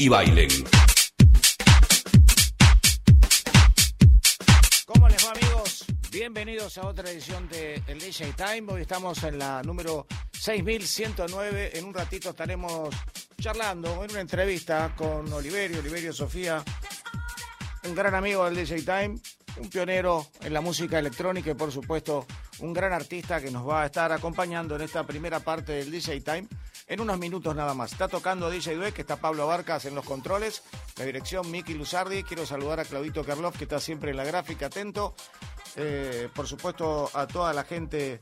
y bailen. ¿Cómo les va amigos? Bienvenidos a otra edición de DJ Time. Hoy estamos en la número 6109. En un ratito estaremos charlando en una entrevista con Oliverio, Oliverio Sofía, un gran amigo del DJ Time, un pionero en la música electrónica y por supuesto un gran artista que nos va a estar acompañando en esta primera parte del DJ Time en unos minutos nada más. Está tocando DJ Due, que está Pablo Barcas en los controles, la dirección Miki Luzardi. Quiero saludar a Claudito Karloff, que está siempre en la gráfica, atento. Eh, por supuesto, a toda la gente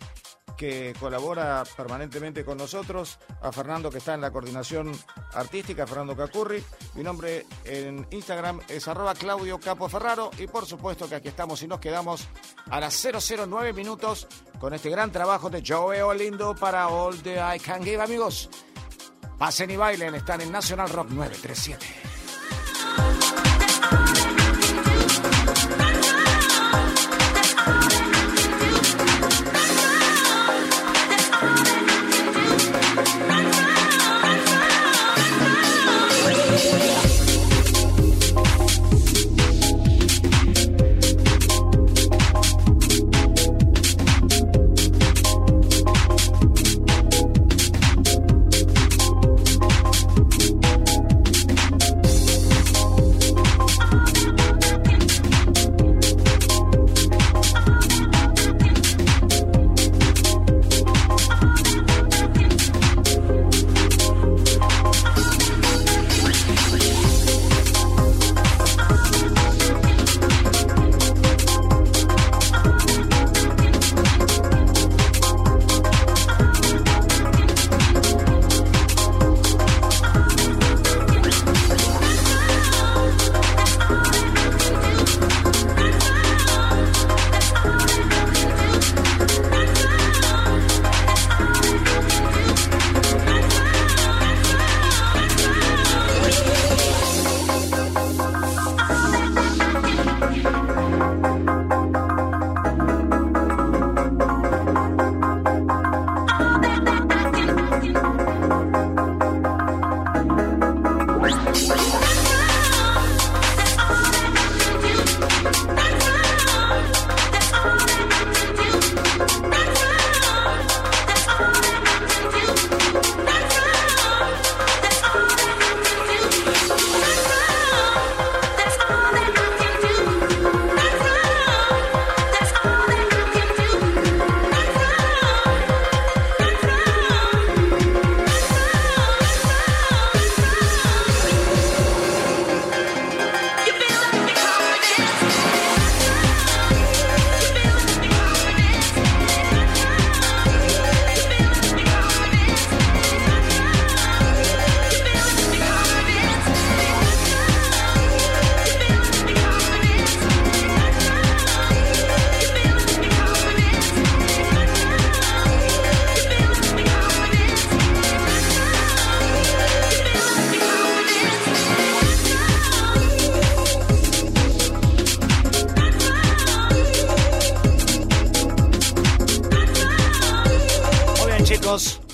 que colabora permanentemente con nosotros, a Fernando que está en la coordinación artística, Fernando Cacurri. Mi nombre en Instagram es arroba Claudio Capo Ferraro y por supuesto que aquí estamos y nos quedamos a las 009 minutos con este gran trabajo de Joe Olindo para All the I Can Give, amigos. Pasen y bailen, están en National Rock 937.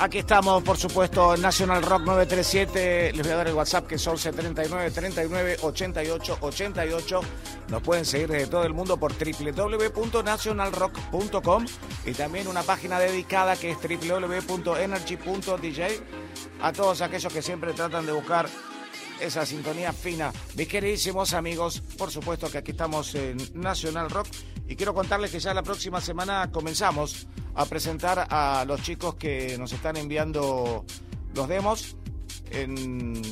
Aquí estamos, por supuesto, en National Rock 937. Les voy a dar el WhatsApp que es 11 39 39 88 88. Nos pueden seguir desde todo el mundo por www.nationalrock.com y también una página dedicada que es www.energy.dj. A todos aquellos que siempre tratan de buscar esa sintonía fina. Mis queridísimos amigos, por supuesto que aquí estamos en National Rock Y quiero contarles que ya la próxima semana comenzamos a presentar a los chicos que nos están enviando los demos. En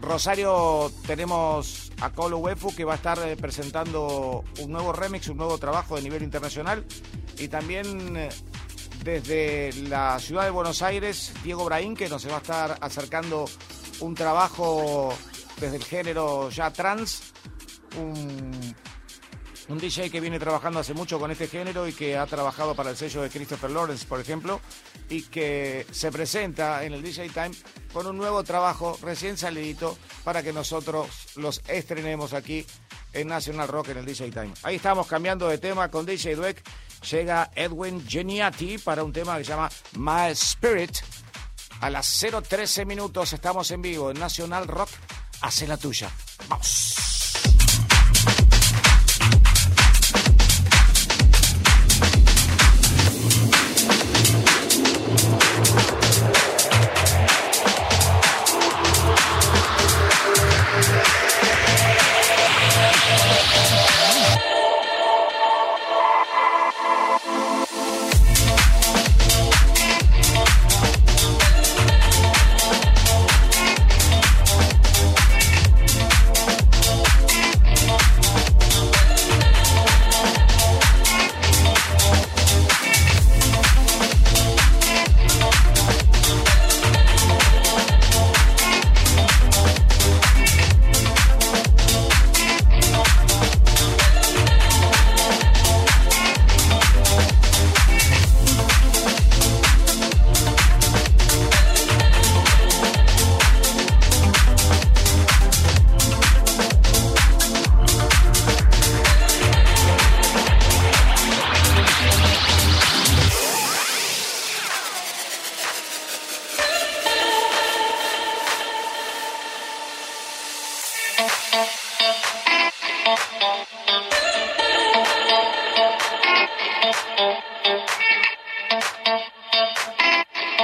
Rosario tenemos a Colo Wefu que va a estar eh, presentando un nuevo remix, un nuevo trabajo de nivel internacional. Y también eh, desde la ciudad de Buenos Aires, Diego Braín, que nos va a estar acercando un trabajo desde el género ya trans, un un DJ que viene trabajando hace mucho con este género y que ha trabajado para el sello de Christopher Lawrence, por ejemplo, y que se presenta en el DJ Time con un nuevo trabajo recién salidito para que nosotros los estrenemos aquí en National Rock en el DJ Time. Ahí estamos cambiando de tema con DJ Dweck. Llega Edwin Geniati para un tema que se llama My Spirit. A las 0.13 minutos estamos en vivo en National Rock. Hace la tuya. Vamos.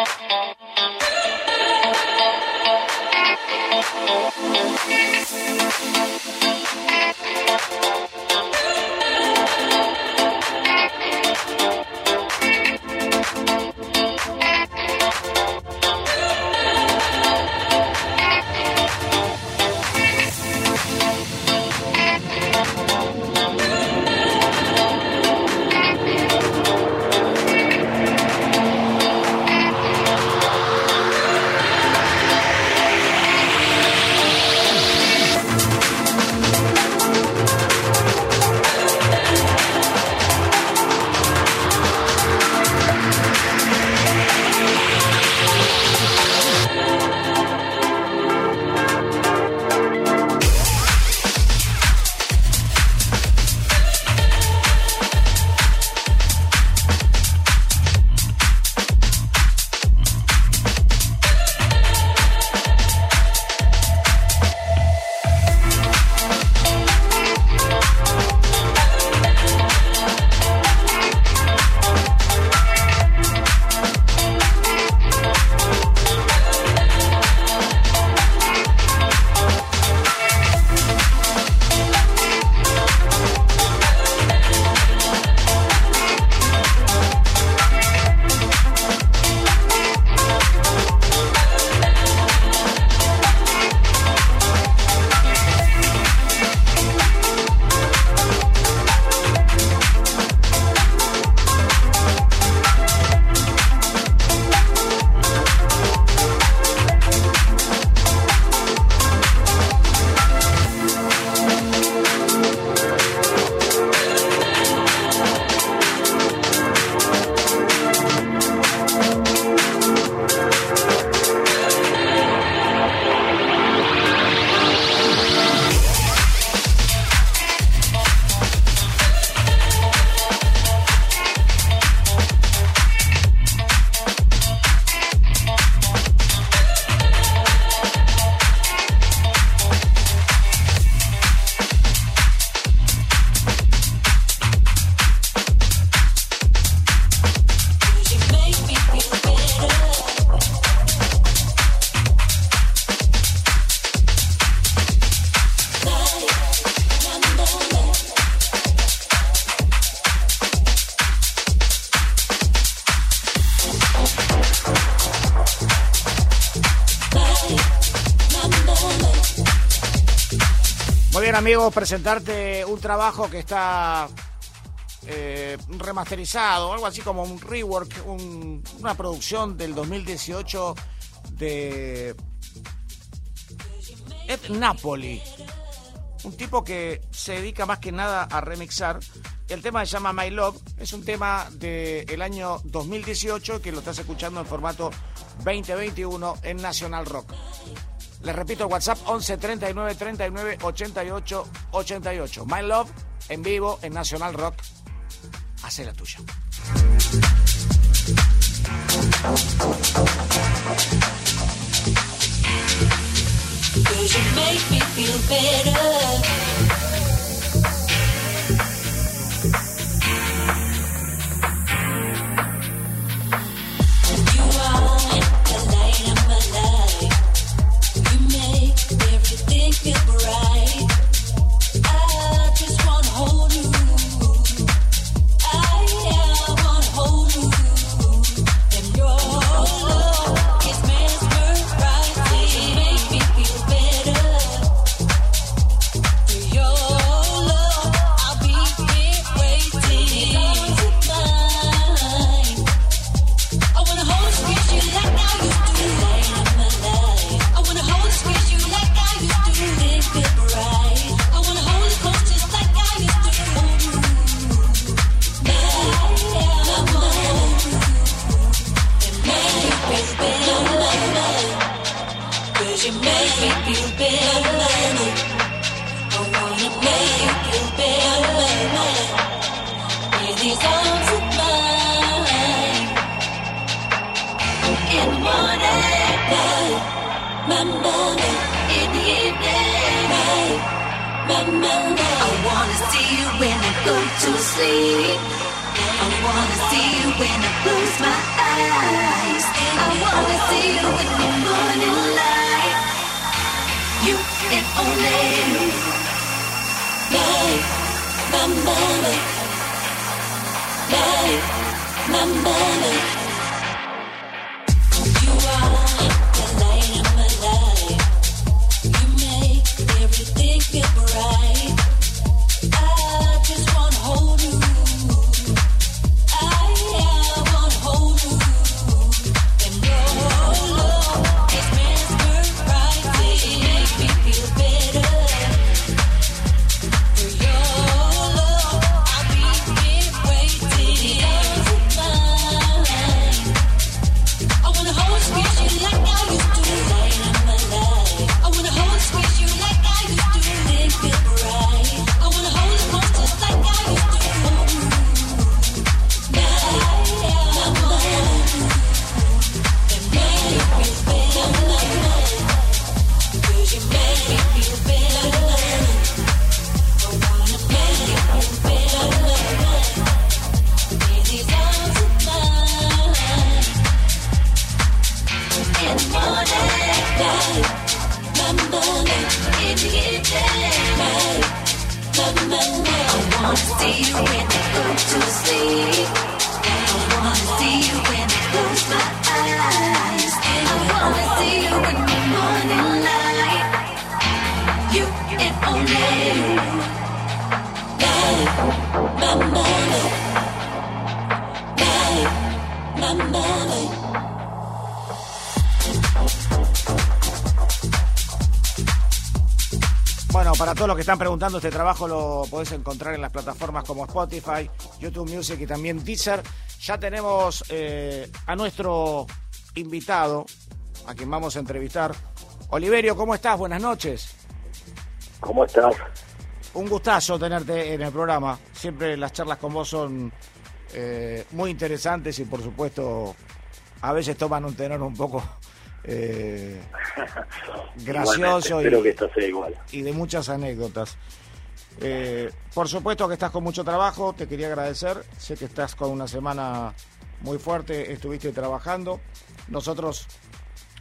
Thank you. Bien, amigos, presentarte un trabajo que está eh, remasterizado, algo así como un rework, una producción del 2018 de Ed Napoli, un tipo que se dedica más que nada a remixar. El tema se llama My Love, es un tema del año 2018 que lo estás escuchando en formato 2021 en National Rock. Les repito, WhatsApp 11 39 39 88 88. My Love en vivo en National Rock. Hace la tuya. Están preguntando, este trabajo lo podés encontrar en las plataformas como Spotify, YouTube Music y también Deezer. Ya tenemos eh, a nuestro invitado, a quien vamos a entrevistar. Oliverio, ¿cómo estás? Buenas noches. ¿Cómo estás? Un gustazo tenerte en el programa. Siempre las charlas con vos son eh, muy interesantes y por supuesto a veces toman un tenor un poco eh, gracioso y, de muchas anécdotas. Eh, por supuesto que estás con mucho trabajo, te quería agradecer, sé que estás con una semana muy fuerte, estuviste trabajando. Nosotros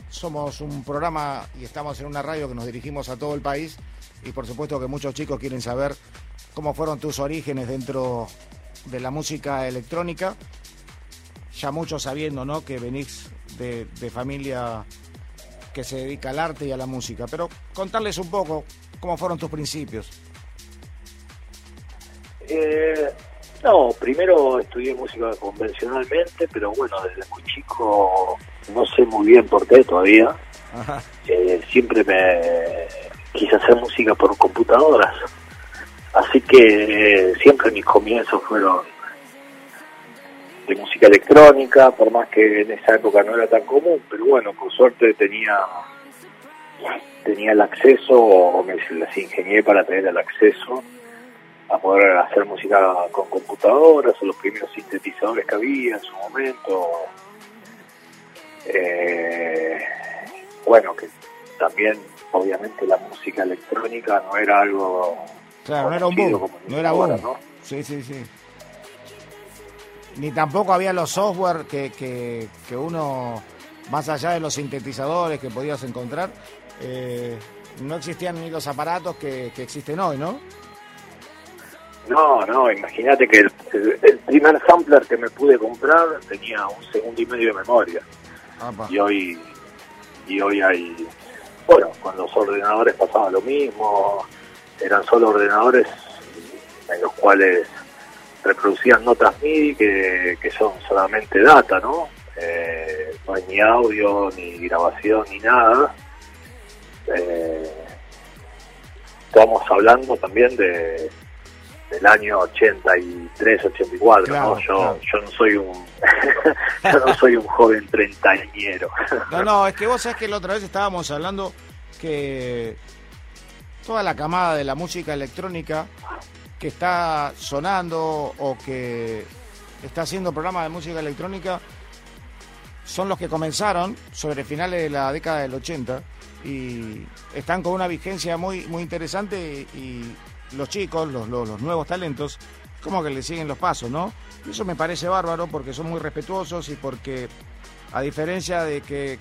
somos un programa y estamos en una radio que nos dirigimos a todo el país y por supuesto que muchos chicos quieren saber cómo fueron tus orígenes dentro de la música electrónica. Ya muchos sabiendo ¿no? que venís de, familia que se dedica al arte y a la música. Pero contarles un poco cómo fueron tus principios? Eh, no, primero estudié música convencionalmente, pero bueno, desde muy chico no sé muy bien por qué todavía. Eh, siempre me quise hacer música por computadoras. Así que siempre mis comienzos fueron de música electrónica, por más que en esa época no era tan común, pero bueno, con suerte tenía tenía el acceso o me las ingenié para tener el acceso a poder hacer música con computadoras o los primeros sintetizadores que había en su momento. Eh, bueno, que también obviamente la música electrónica no era algo... Claro, no era un boom, no era boom. ¿no? Sí, sí, sí. Ni tampoco había los software que, que, que uno, más allá de los sintetizadores que podías encontrar, eh, no existían ni los aparatos que, que existen hoy, ¿no? No, no, imagínate que el, primer sampler que me pude comprar tenía un segundo y medio de memoria. Y hoy y hoy hay, bueno, con los ordenadores pasaba lo mismo, eran solo ordenadores en los cuales reproducían notas MIDI que, que son solamente data, ¿no? Eh, no hay ni audio, ni grabación, ni nada. Eh, estamos hablando también de del año 83, 84, ¿no? Yo, yo no soy un yo no soy un joven treintañero. no, no, es que vos sabés que la otra vez estábamos hablando que toda la camada de la música electrónica que está sonando o que está haciendo programas de música electrónica son los que comenzaron sobre finales de la década del 80 y están con una vigencia muy muy interesante y los chicos, los, los, nuevos talentos, como que le siguen los pasos, ¿no? Y eso me parece bárbaro porque son muy respetuosos y porque, a diferencia de que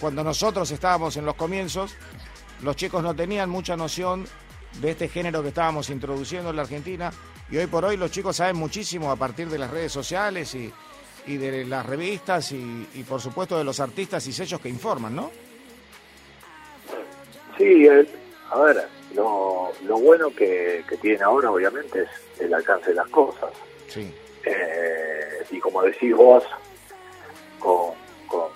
cuando nosotros estábamos en los comienzos, los chicos no tenían mucha noción de este género que estábamos introduciendo en la Argentina y hoy por hoy los chicos saben muchísimo a partir de las redes sociales y, y de las revistas y, y, por supuesto de los artistas y sellos que informan, ¿no? Sí, a ver, lo, lo bueno que, que tienen ahora, obviamente, es el alcance de las cosas. Sí. Eh, y como decís vos, con, con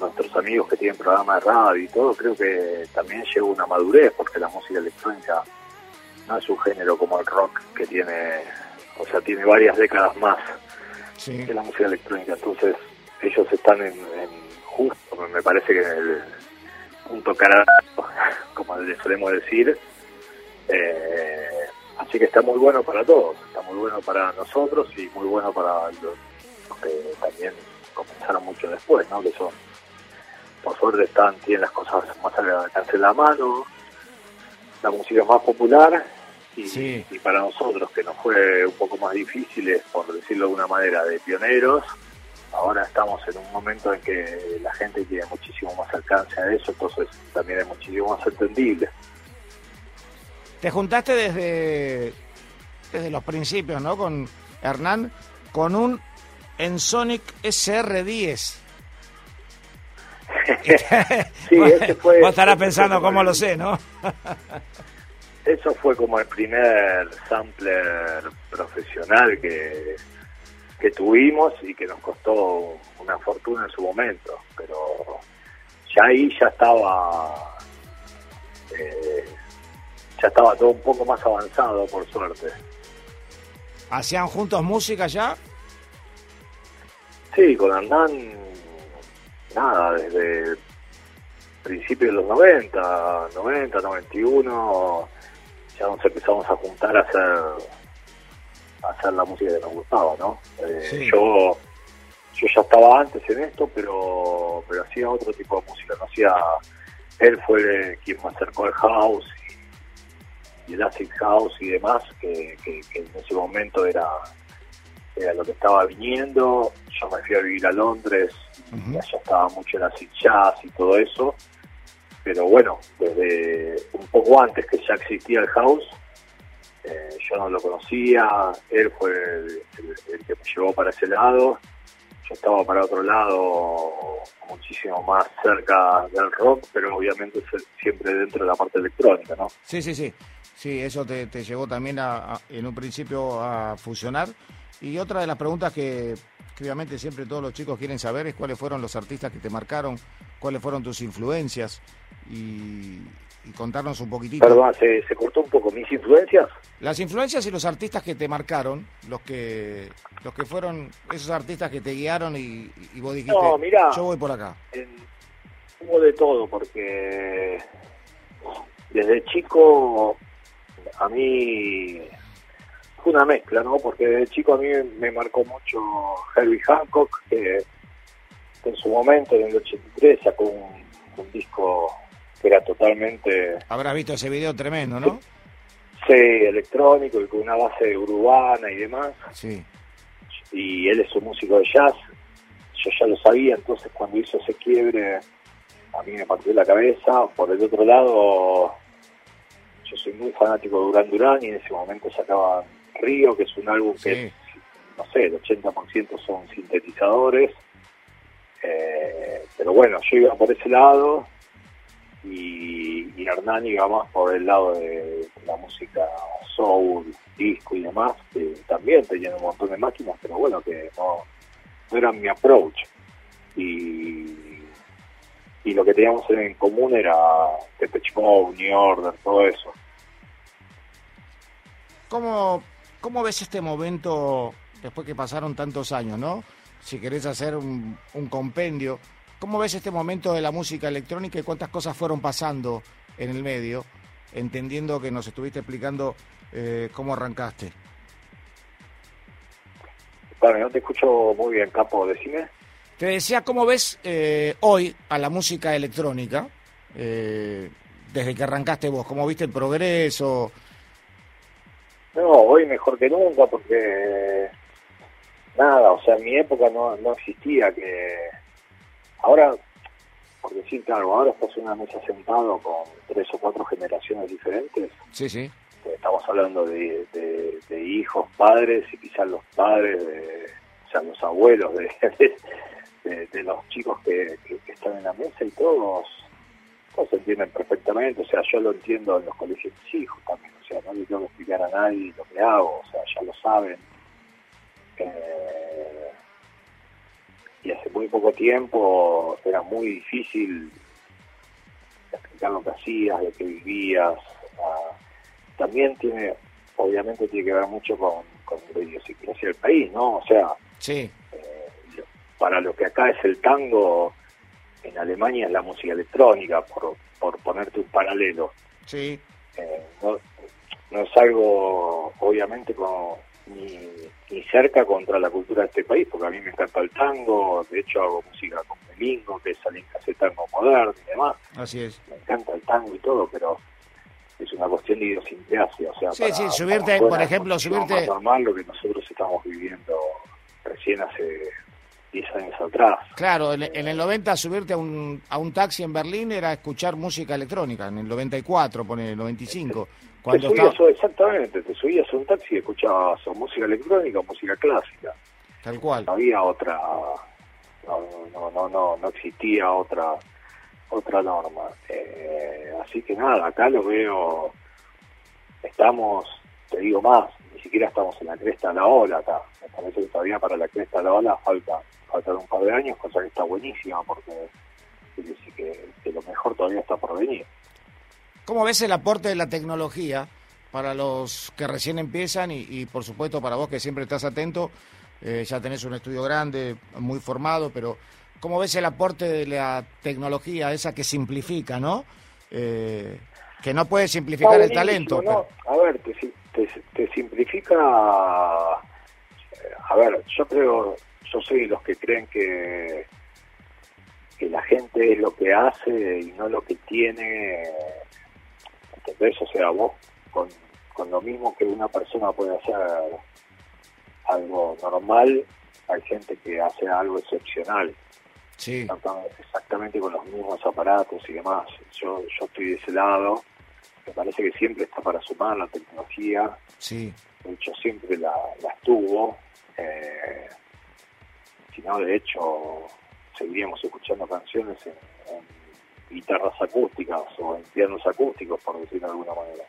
nuestros amigos que tienen programas de radio y todo, creo que también llega una madurez, porque la música electrónica no es un género como el rock que tiene, o sea, tiene varias décadas más que la música electrónica. Entonces, ellos están en, en justo, me parece que en el punto cara, como le solemos decir, eh, así que está muy bueno para todos, está muy bueno para nosotros y muy bueno para los, que también comenzaron mucho después, ¿no? Que son, por suerte, están, tienen las cosas más al alcance de la mano, la música más popular y, y, para nosotros, que nos fue un poco más difícil, por decirlo de una manera, de pioneros, ahora estamos en un momento en que la gente tiene muchísimo más alcance a eso, entonces también es muchísimo más entendible. Te juntaste desde, desde los principios, ¿no? Con Hernán, con un Ensonic SR10. sí, ese fue, Vos estarás pensando cómo lo sé, ¿no? eso fue como el primer sampler profesional que, que tuvimos y que nos costó una fortuna en su momento, pero ya ahí ya estaba eh, ya estaba todo un poco más avanzado, por suerte. ¿Hacían juntos música ya? Sí, con Andán, nada, desde principios de los 90, 90, 91, ya nos empezamos a juntar a hacer, a hacer la música que nos gustaba, ¿no? Eh, yo yo ya estaba antes en esto, pero pero hacía otro tipo de música, no hacía él fue quien me acercó al house el acid house y demás, que, en ese momento era, era lo que estaba viniendo. Yo me fui a vivir a Londres y allá estaba mucho el acid jazz y todo eso. Pero bueno, desde un poco antes que ya existía el house, eh, yo no lo conocía, él fue el, que me llevó para ese lado. yo estaba para otro lado muchísimo más cerca del rock, pero obviamente siempre dentro de la parte electrónica, ¿no? Sí, sí, sí. Sí, eso te, llevó también a, en un principio a fusionar. Y otra de las preguntas que, obviamente siempre todos los chicos quieren saber es cuáles fueron los artistas que te marcaron, cuáles fueron tus influencias y, contarnos un poquitito. Perdón, ¿se, ¿se, cortó un poco mis influencias? Las influencias y los artistas que te marcaron, los que los que fueron esos artistas que te guiaron y, vos dijiste, no, yo voy por acá. hubo de todo, porque desde chico a mí fue una mezcla, ¿no? Porque de chico a mí me marcó mucho Herbie Hancock, que en su momento, en el 83, sacó un, disco que era totalmente... Habrás visto ese video tremendo, ¿no? Sí, electrónico y con una base urbana y demás. Sí. Y él es un músico de jazz. Yo ya lo sabía, entonces cuando hizo ese quiebre, a mí me partió la cabeza. Por el otro lado, yo soy muy fanático de Duran Duran y en ese momento sacaban Río, que es un álbum que, no sé, el 80% son sintetizadores. Eh, pero bueno, yo iba por ese lado y, y Hernán iba más por el lado de la música soul, disco y demás, que también tenían un montón de máquinas, pero bueno, que no, no eran mi approach. Y, y lo que teníamos en común era Depeche Mode, New Order, todo eso. ¿Cómo, ¿Cómo ves este momento después que pasaron tantos años, no? Si querés hacer un, compendio, ¿cómo ves este momento de la música electrónica y cuántas cosas fueron pasando en el medio, entendiendo que nos estuviste explicando eh, cómo arrancaste? Bueno, no te escucho muy bien, Capo, decime. Te decía, ¿cómo ves eh, hoy a la música electrónica? Eh, desde que arrancaste vos, ¿cómo viste el progreso? No, hoy mejor que nunca porque nada, o sea, en mi época no, no existía que ahora, por decirte algo, ahora estás en una mesa sentado con tres o cuatro generaciones diferentes. Sí, sí. Estamos hablando de, de, hijos, padres y quizás los padres, de, o sea, los abuelos de, de, los chicos que, que están en la mesa y todos se entienden perfectamente, o sea, yo lo entiendo en los colegios de mis hijos también, o sea, no les tengo que explicar a nadie lo que hago, o sea, ya lo saben. Eh, y hace muy poco tiempo era muy difícil explicar lo que hacías, de qué vivías. también tiene, obviamente tiene que ver mucho con, con la idiosincrasia del país, ¿no? O sea, sí. Eh, para lo que acá es el tango, en Alemania es la música electrónica, por, por ponerte un paralelo. Sí. Eh, no, no, es algo, obviamente, como ni, ni, cerca contra la cultura de este país, porque a mí me encanta el tango, de hecho hago música con Melingo, que alguien que hace tango moderno y demás. Así es. Me encanta el tango y todo, pero es una cuestión de idiosincrasia, o sea, sí, sí, subirte, por ejemplo, subirte... Normal lo que nosotros estamos viviendo recién hace 10 años atrás. Claro, en, el 90 subirte a un, a un taxi en Berlín era escuchar música electrónica, en el 94, pone el 95. Cuando te subías, exactamente, te subías a un taxi y escuchabas música electrónica o música clásica. Tal cual. No había otra, no, no, no, no, no existía otra otra norma. Eh, así que nada, acá lo veo, estamos, te digo más, ni siquiera estamos en la cresta de la ola acá. Me parece que todavía para la cresta de la ola falta faltan un par de años, cosa que está buenísima porque quiere decir que, lo mejor todavía está por venir. ¿Cómo ves el aporte de la tecnología para los que recién empiezan y, por supuesto para vos que siempre estás atento? Eh, ya tenés un estudio grande, muy formado, pero ¿cómo ves el aporte de la tecnología, esa que simplifica, ¿no? Eh, que no puede simplificar el talento. No, a ver, te, te, te simplifica. A ver, yo creo, yo soy de los que creen que, que la gente es lo que hace y no lo que tiene. ¿Entendés? O sea, vos con, con lo mismo que una persona puede hacer algo normal, hay gente que hace algo excepcional. Sí. Exactamente con los mismos aparatos y demás. Yo, yo estoy de ese lado. Me parece que siempre está para sumar la tecnología. Sí. De hecho, siempre la, la estuvo. Eh, sino de hecho seguiríamos escuchando canciones en, guitarras acústicas o en pianos acústicos, por decirlo de alguna manera.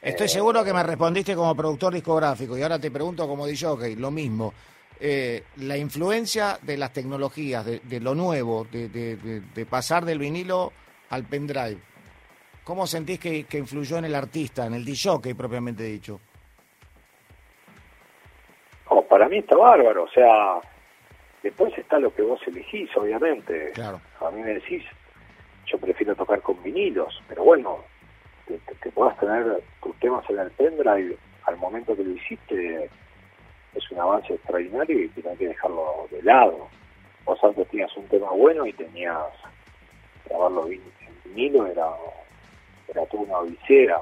Estoy seguro que me respondiste como productor discográfico y ahora te pregunto como DJ, lo mismo. Eh, la influencia de las tecnologías, de, lo nuevo, de, pasar del vinilo al pendrive, ¿cómo sentís que, influyó en el artista, en el DJ propiamente dicho? Oh, para mí está bárbaro, o sea, después está lo que vos elegís, obviamente. Claro. A mí me decís, yo prefiero tocar con vinilos, pero bueno, que, puedas tener tus temas en el pendrive al momento que lo hiciste es un avance extraordinario y tienes que dejarlo de lado. Vos antes tenías un tema bueno y tenías grabarlo en vinilo, era, era toda una odisea.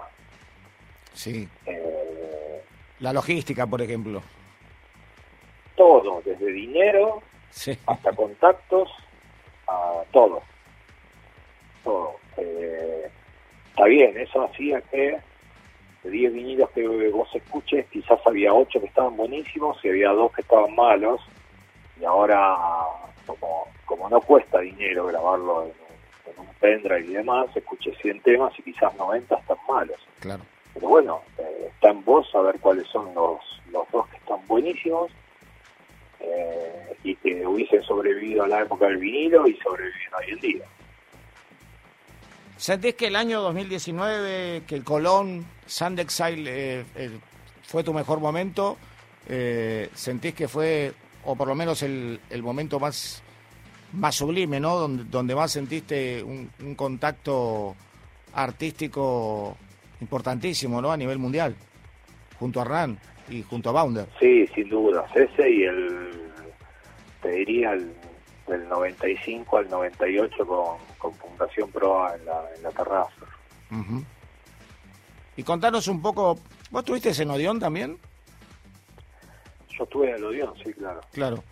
Sí. Eh, La logística, por ejemplo. Todo, desde dinero hasta contactos, a todo. Todo. Eh, está bien, eso hacía que de 10 vinilos que vos escuches, quizás había 8 que estaban buenísimos y había 2 que estaban malos. Y ahora, como, como no cuesta dinero grabarlo en, un pendrive y demás, escuché 100 temas y quizás 90 están malos. Claro. Pero bueno, eh, está en vos saber cuáles son los, los dos que están buenísimos eh, y que hubiesen sobrevivido a la época del vinilo y sobreviven hoy en día. ¿Sentís que el año 2019, que el Colón, Sandexile eh, eh, fue tu mejor momento? Eh, ¿Sentís que fue, o por lo menos el, el momento más, más sublime, ¿no? Donde, donde más sentiste un, un contacto artístico importantísimo, ¿no? A nivel mundial, junto a Ran y junto a Bounder. Sí, sin duda. Ese y el, te diría, el del 95 al 98 con, con Fundación Proa en la, en la terraza. Y contanos un poco, ¿vos tuviste en Odeón también? Yo estuve en el Odeón, sí, claro. Claro,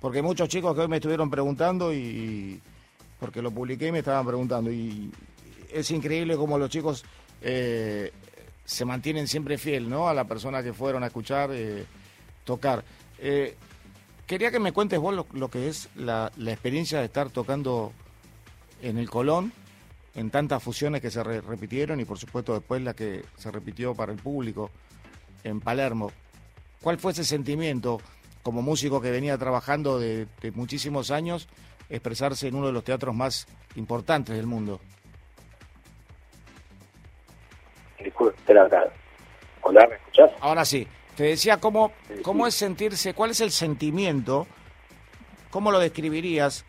porque muchos chicos que hoy me estuvieron preguntando y, porque lo publiqué y me estaban preguntando y es increíble cómo los chicos eh, se mantienen siempre fiel, ¿no? A la persona que fueron a escuchar, eh, tocar. Eh, Quería que me cuentes vos lo, que es la, experiencia de estar tocando en el Colón, en tantas fusiones que se repitieron y por supuesto después la que se repitió para el público en Palermo. ¿Cuál fue ese sentimiento como músico que venía trabajando de, muchísimos años, expresarse en uno de los teatros más importantes del mundo? Hola, ¿me escuchás? Ahora sí. Te decía cómo, cómo es sentirse, cuál es el sentimiento, cómo lo describirías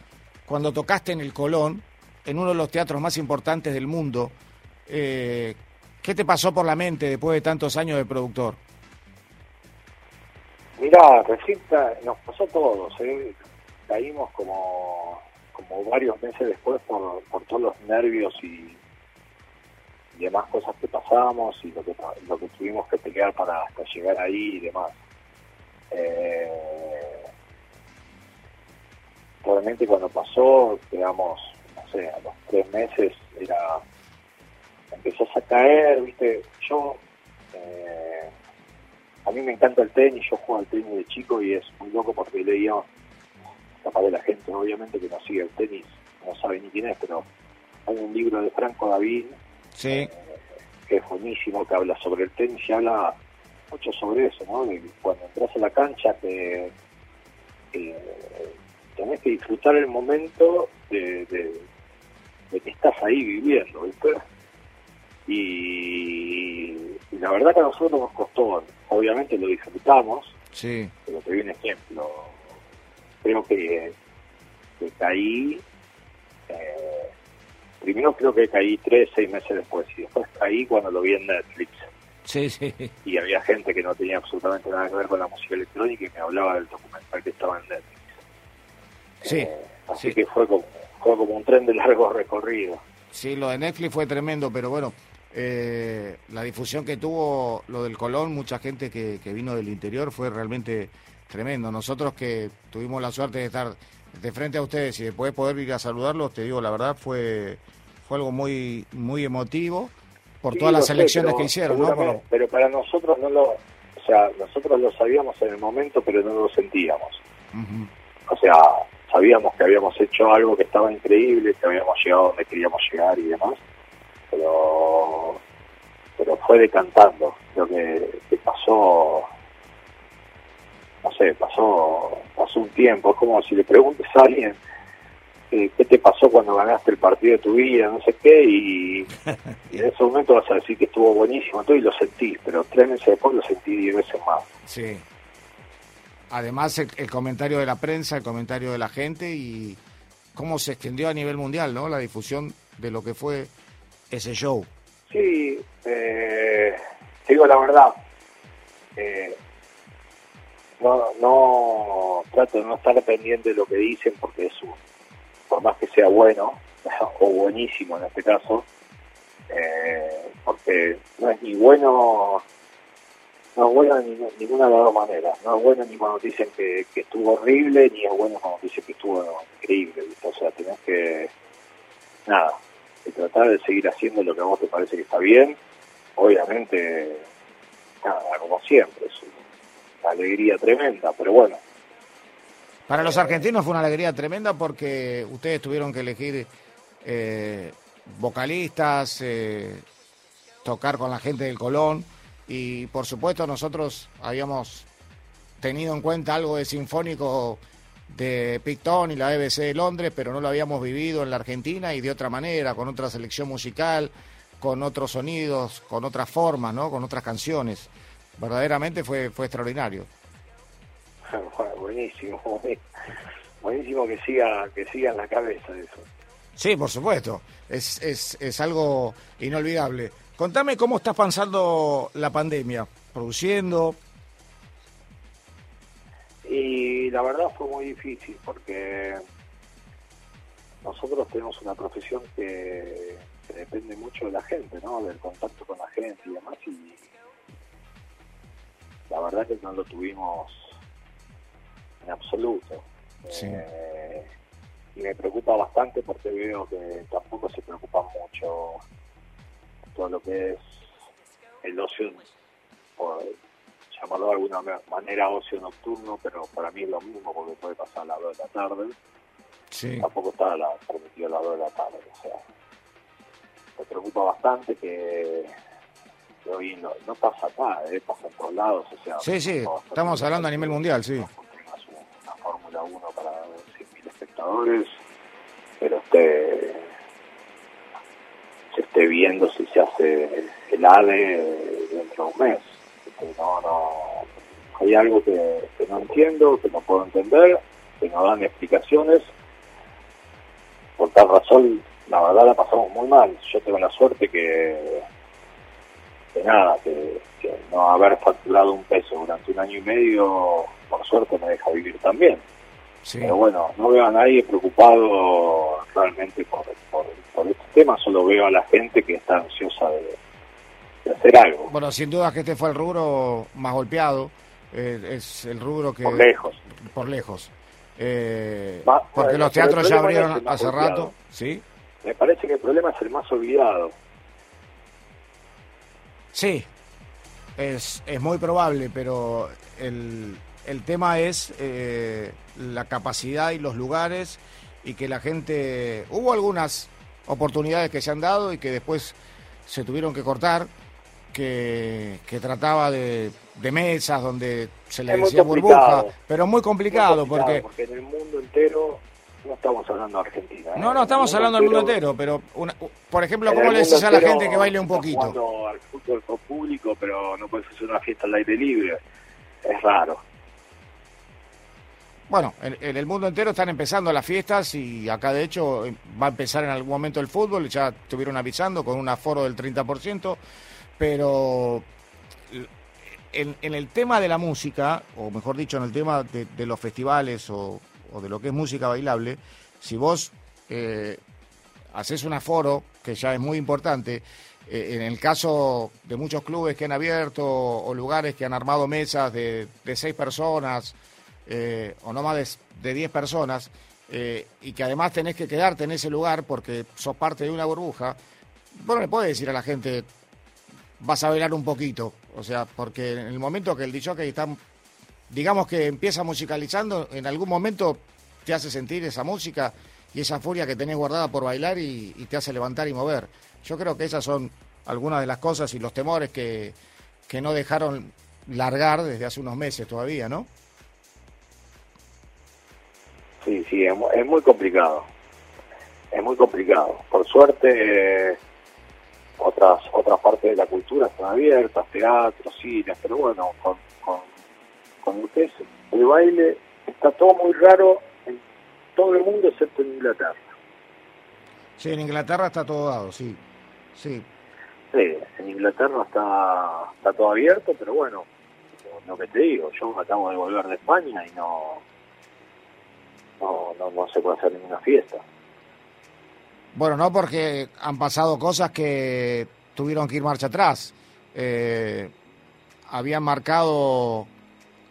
cuando tocaste en el Colón, en uno de los teatros más importantes del mundo. Eh, ¿Qué te pasó por la mente después de tantos años de productor? Mirá, recién nos pasó todos, ¿eh? caímos como, como varios meses después por, por todos los nervios y, y demás cosas que pasamos y lo que, lo que tuvimos que pelear para hasta llegar ahí y demás. Eh, obviamente cuando pasó, digamos, no sé, a los tres meses era empezás a caer, viste, yo eh, a mí me encanta el tenis, yo juego al tenis de chico y es muy loco porque leía capaz de la gente obviamente que no sigue el tenis, no sabe ni quién es, pero hay un libro de Franco David Sí. que es buenísimo, que habla sobre el tenis y habla mucho sobre eso, ¿no? cuando entras a la cancha te, tenés que disfrutar el momento de, que estás ahí viviendo, ¿viste? Y, la verdad que a nosotros nos costó, obviamente lo disfrutamos, sí. pero te doy un ejemplo, creo que, que caí eh, primero creo que caí tres, seis meses después y después caí cuando lo vi en Netflix. Sí, sí. Y había gente que no tenía absolutamente nada que ver con la música electrónica y me hablaba del documental que estaba en Netflix. Sí. Eh, así que fue como, fue como un tren de largo recorrido. Sí, lo de Netflix fue tremendo, pero bueno, eh, la difusión que tuvo lo del Colón, mucha gente que, que vino del interior fue realmente tremendo. Nosotros que tuvimos la suerte de estar de frente a ustedes y después poder ir a saludarlos, te digo, la verdad fue, fue algo muy, muy emotivo por todas las elecciones que hicieron, ¿no? Pero para nosotros no lo, o sea, nosotros lo sabíamos en el momento, pero no lo sentíamos. o sea, sabíamos que habíamos hecho algo que estaba increíble, que habíamos llegado donde queríamos llegar y demás, pero pero fue decantando. Lo que, pasó, no sé, pasó pasó un tiempo. Es como si le preguntes a alguien eh, qué te pasó cuando ganaste el partido de tu vida, no sé qué, y, en ese momento vas a decir que estuvo buenísimo todo y lo sentí, pero tres meses después lo sentí diez veces más. Sí. Además, el, comentario de la prensa, el comentario de la gente y cómo se extendió a nivel mundial, ¿no? La difusión de lo que fue ese show. Sí, eh, te digo la verdad. Eh, no, no trato de no estar pendiente de lo que dicen porque eso, por más que sea bueno o buenísimo en este caso, eh, porque no es ni bueno no es bueno de ninguna de las dos maneras. No es bueno ni cuando dicen que, estuvo horrible, ni es bueno cuando dicen que estuvo increíble. O sea, tenés que, nada, tratar de seguir haciendo lo que a vos te parece que está bien. Obviamente, nada, como siempre, es una alegría tremenda, pero bueno. Para los argentinos fue una alegría tremenda porque ustedes tuvieron que elegir eh, vocalistas, eh, tocar con la gente del Colón y por supuesto nosotros habíamos tenido en cuenta algo de sinfónico de Picton y la BBC de Londres, pero no lo habíamos vivido en la Argentina y de otra manera, con otra selección musical, con otros sonidos, con otras formas, ¿no? con otras canciones. Verdaderamente fue, fue extraordinario. buenísimo, buenísimo que siga, que siga en la cabeza eso. Sí, por supuesto, es, es, es algo inolvidable. Contame cómo estás pasando la pandemia, produciendo. Y la verdad fue muy difícil porque nosotros tenemos una profesión que, depende mucho de la gente, ¿no? Del contacto con la gente y demás. Y la verdad que no lo tuvimos en absoluto. Eh, y me preocupa bastante porque veo que tampoco se preocupan mucho todo lo que es el ocio, por llamarlo de alguna manera ocio nocturno, pero para mí es lo mismo porque puede pasar a las 2 de la tarde. Sí. Tampoco está la, permitido a las 2 de la tarde. O sea, me preocupa bastante que, hoy no, no, pasa acá, ¿eh? pasa en todos lados. O sea, sí, sí, estamos hablando a nivel mundial, sí. Una Fórmula 1 para 100.000 espectadores, pero este esté viendo si se hace el ADE dentro de un mes. No, no, hay algo que, no entiendo, que no puedo entender, que no dan explicaciones. Por tal razón, la verdad la pasamos muy mal. Yo tengo la suerte que, que nada, que, no haber facturado un peso durante un año y medio, por suerte me deja vivir también. Pero bueno, no veo a nadie preocupado realmente por, por, este tema, solo veo a la gente que está ansiosa de, hacer algo. Bueno, sin duda que este fue el rubro más golpeado, eh, es el rubro que... Por lejos. Por lejos. Eh, porque los teatros ya abrieron hace rato, ¿sí? Me parece que el problema es el más olvidado. Sí, es, es muy probable, pero el, el tema es eh, la capacidad y los lugares y que la gente... Hubo algunas oportunidades que se han dado y que después se tuvieron que cortar, que, trataba de, mesas donde se le decía burbuja, pero muy complicado, porque... Porque en el mundo entero no estamos hablando de Argentina. No, no, estamos hablando del mundo entero, pero por ejemplo, ¿cómo le decís a la gente que baile un poquito? al fútbol público, pero no puedes hacer una fiesta al aire libre. Es raro. Bueno, en, el mundo entero están empezando las fiestas y acá de hecho va a empezar en algún momento el fútbol, ya estuvieron avisando con un aforo del 30%, pero en, el tema de la música, o mejor dicho, en el tema de, los festivales o, de lo que es música bailable, si vos eh, haces un aforo, que ya es muy importante, eh, en el caso de muchos clubes que han abierto o lugares que han armado mesas de, seis personas, eh, o no más de 10 personas, y que además tenés que quedarte en ese lugar porque sos parte de una burbuja, bueno, le puedes decir a la gente, vas a bailar un poquito, o sea, porque en el momento que el DJ está, digamos que empieza musicalizando, en algún momento te hace sentir esa música y esa furia que tenés guardada por bailar y, te hace levantar y mover. Yo creo que esas son algunas de las cosas y los temores que, que no dejaron largar desde hace unos meses todavía, ¿no? Sí, sí, es, muy complicado. Es muy complicado. Por suerte, otras otras partes de la cultura están abiertas, teatro, cines, pero bueno, con, con, con ustedes, el baile está todo muy raro en todo el mundo excepto en Inglaterra. Sí, en Inglaterra está todo dado, sí. Sí, sí en Inglaterra está, está todo abierto, pero bueno, lo que te digo, yo acabo de volver de España y no, no, no, no se puede hacer ninguna fiesta. Bueno, no porque han pasado cosas que tuvieron que ir marcha atrás. Eh, habían marcado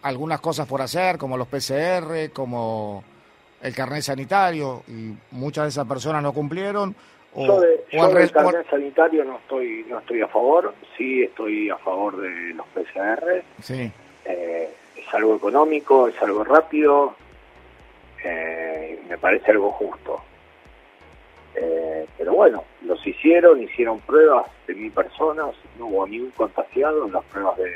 algunas cosas por hacer, como los PCR, como el carnet sanitario, y muchas de esas personas no cumplieron. O, yo, de, del carnet sanitario no estoy no estoy a favor, sí estoy a favor de los PCR. Sí. Eh, es algo económico, es algo rápido, eh, me parece algo justo. Eh, pero bueno, los hicieron, hicieron pruebas de mil personas, no hubo ningún contagiado en las pruebas de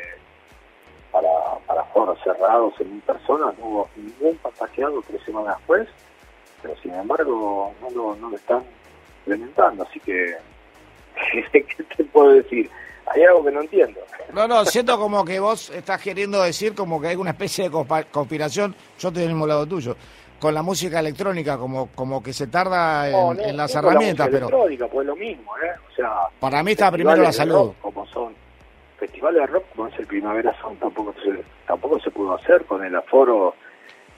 para, para foros cerrados en mil personas, no hubo ningún contagiado tres semanas después, pero sin embargo no lo, están implementando, así que, ¿qué te puedo decir? Hay algo que no entiendo. No, no, siento como que vos estás queriendo decir como que hay una especie de conspiración, yo estoy del mismo lado tuyo, con la música electrónica, como como que se tarda en, las herramientas, pero... electrónica, pues lo mismo, ¿eh? O sea... Para mí está primero la salud. como son festivales de rock, como es el Primavera Sound, tampoco se, tampoco se pudo hacer con el aforo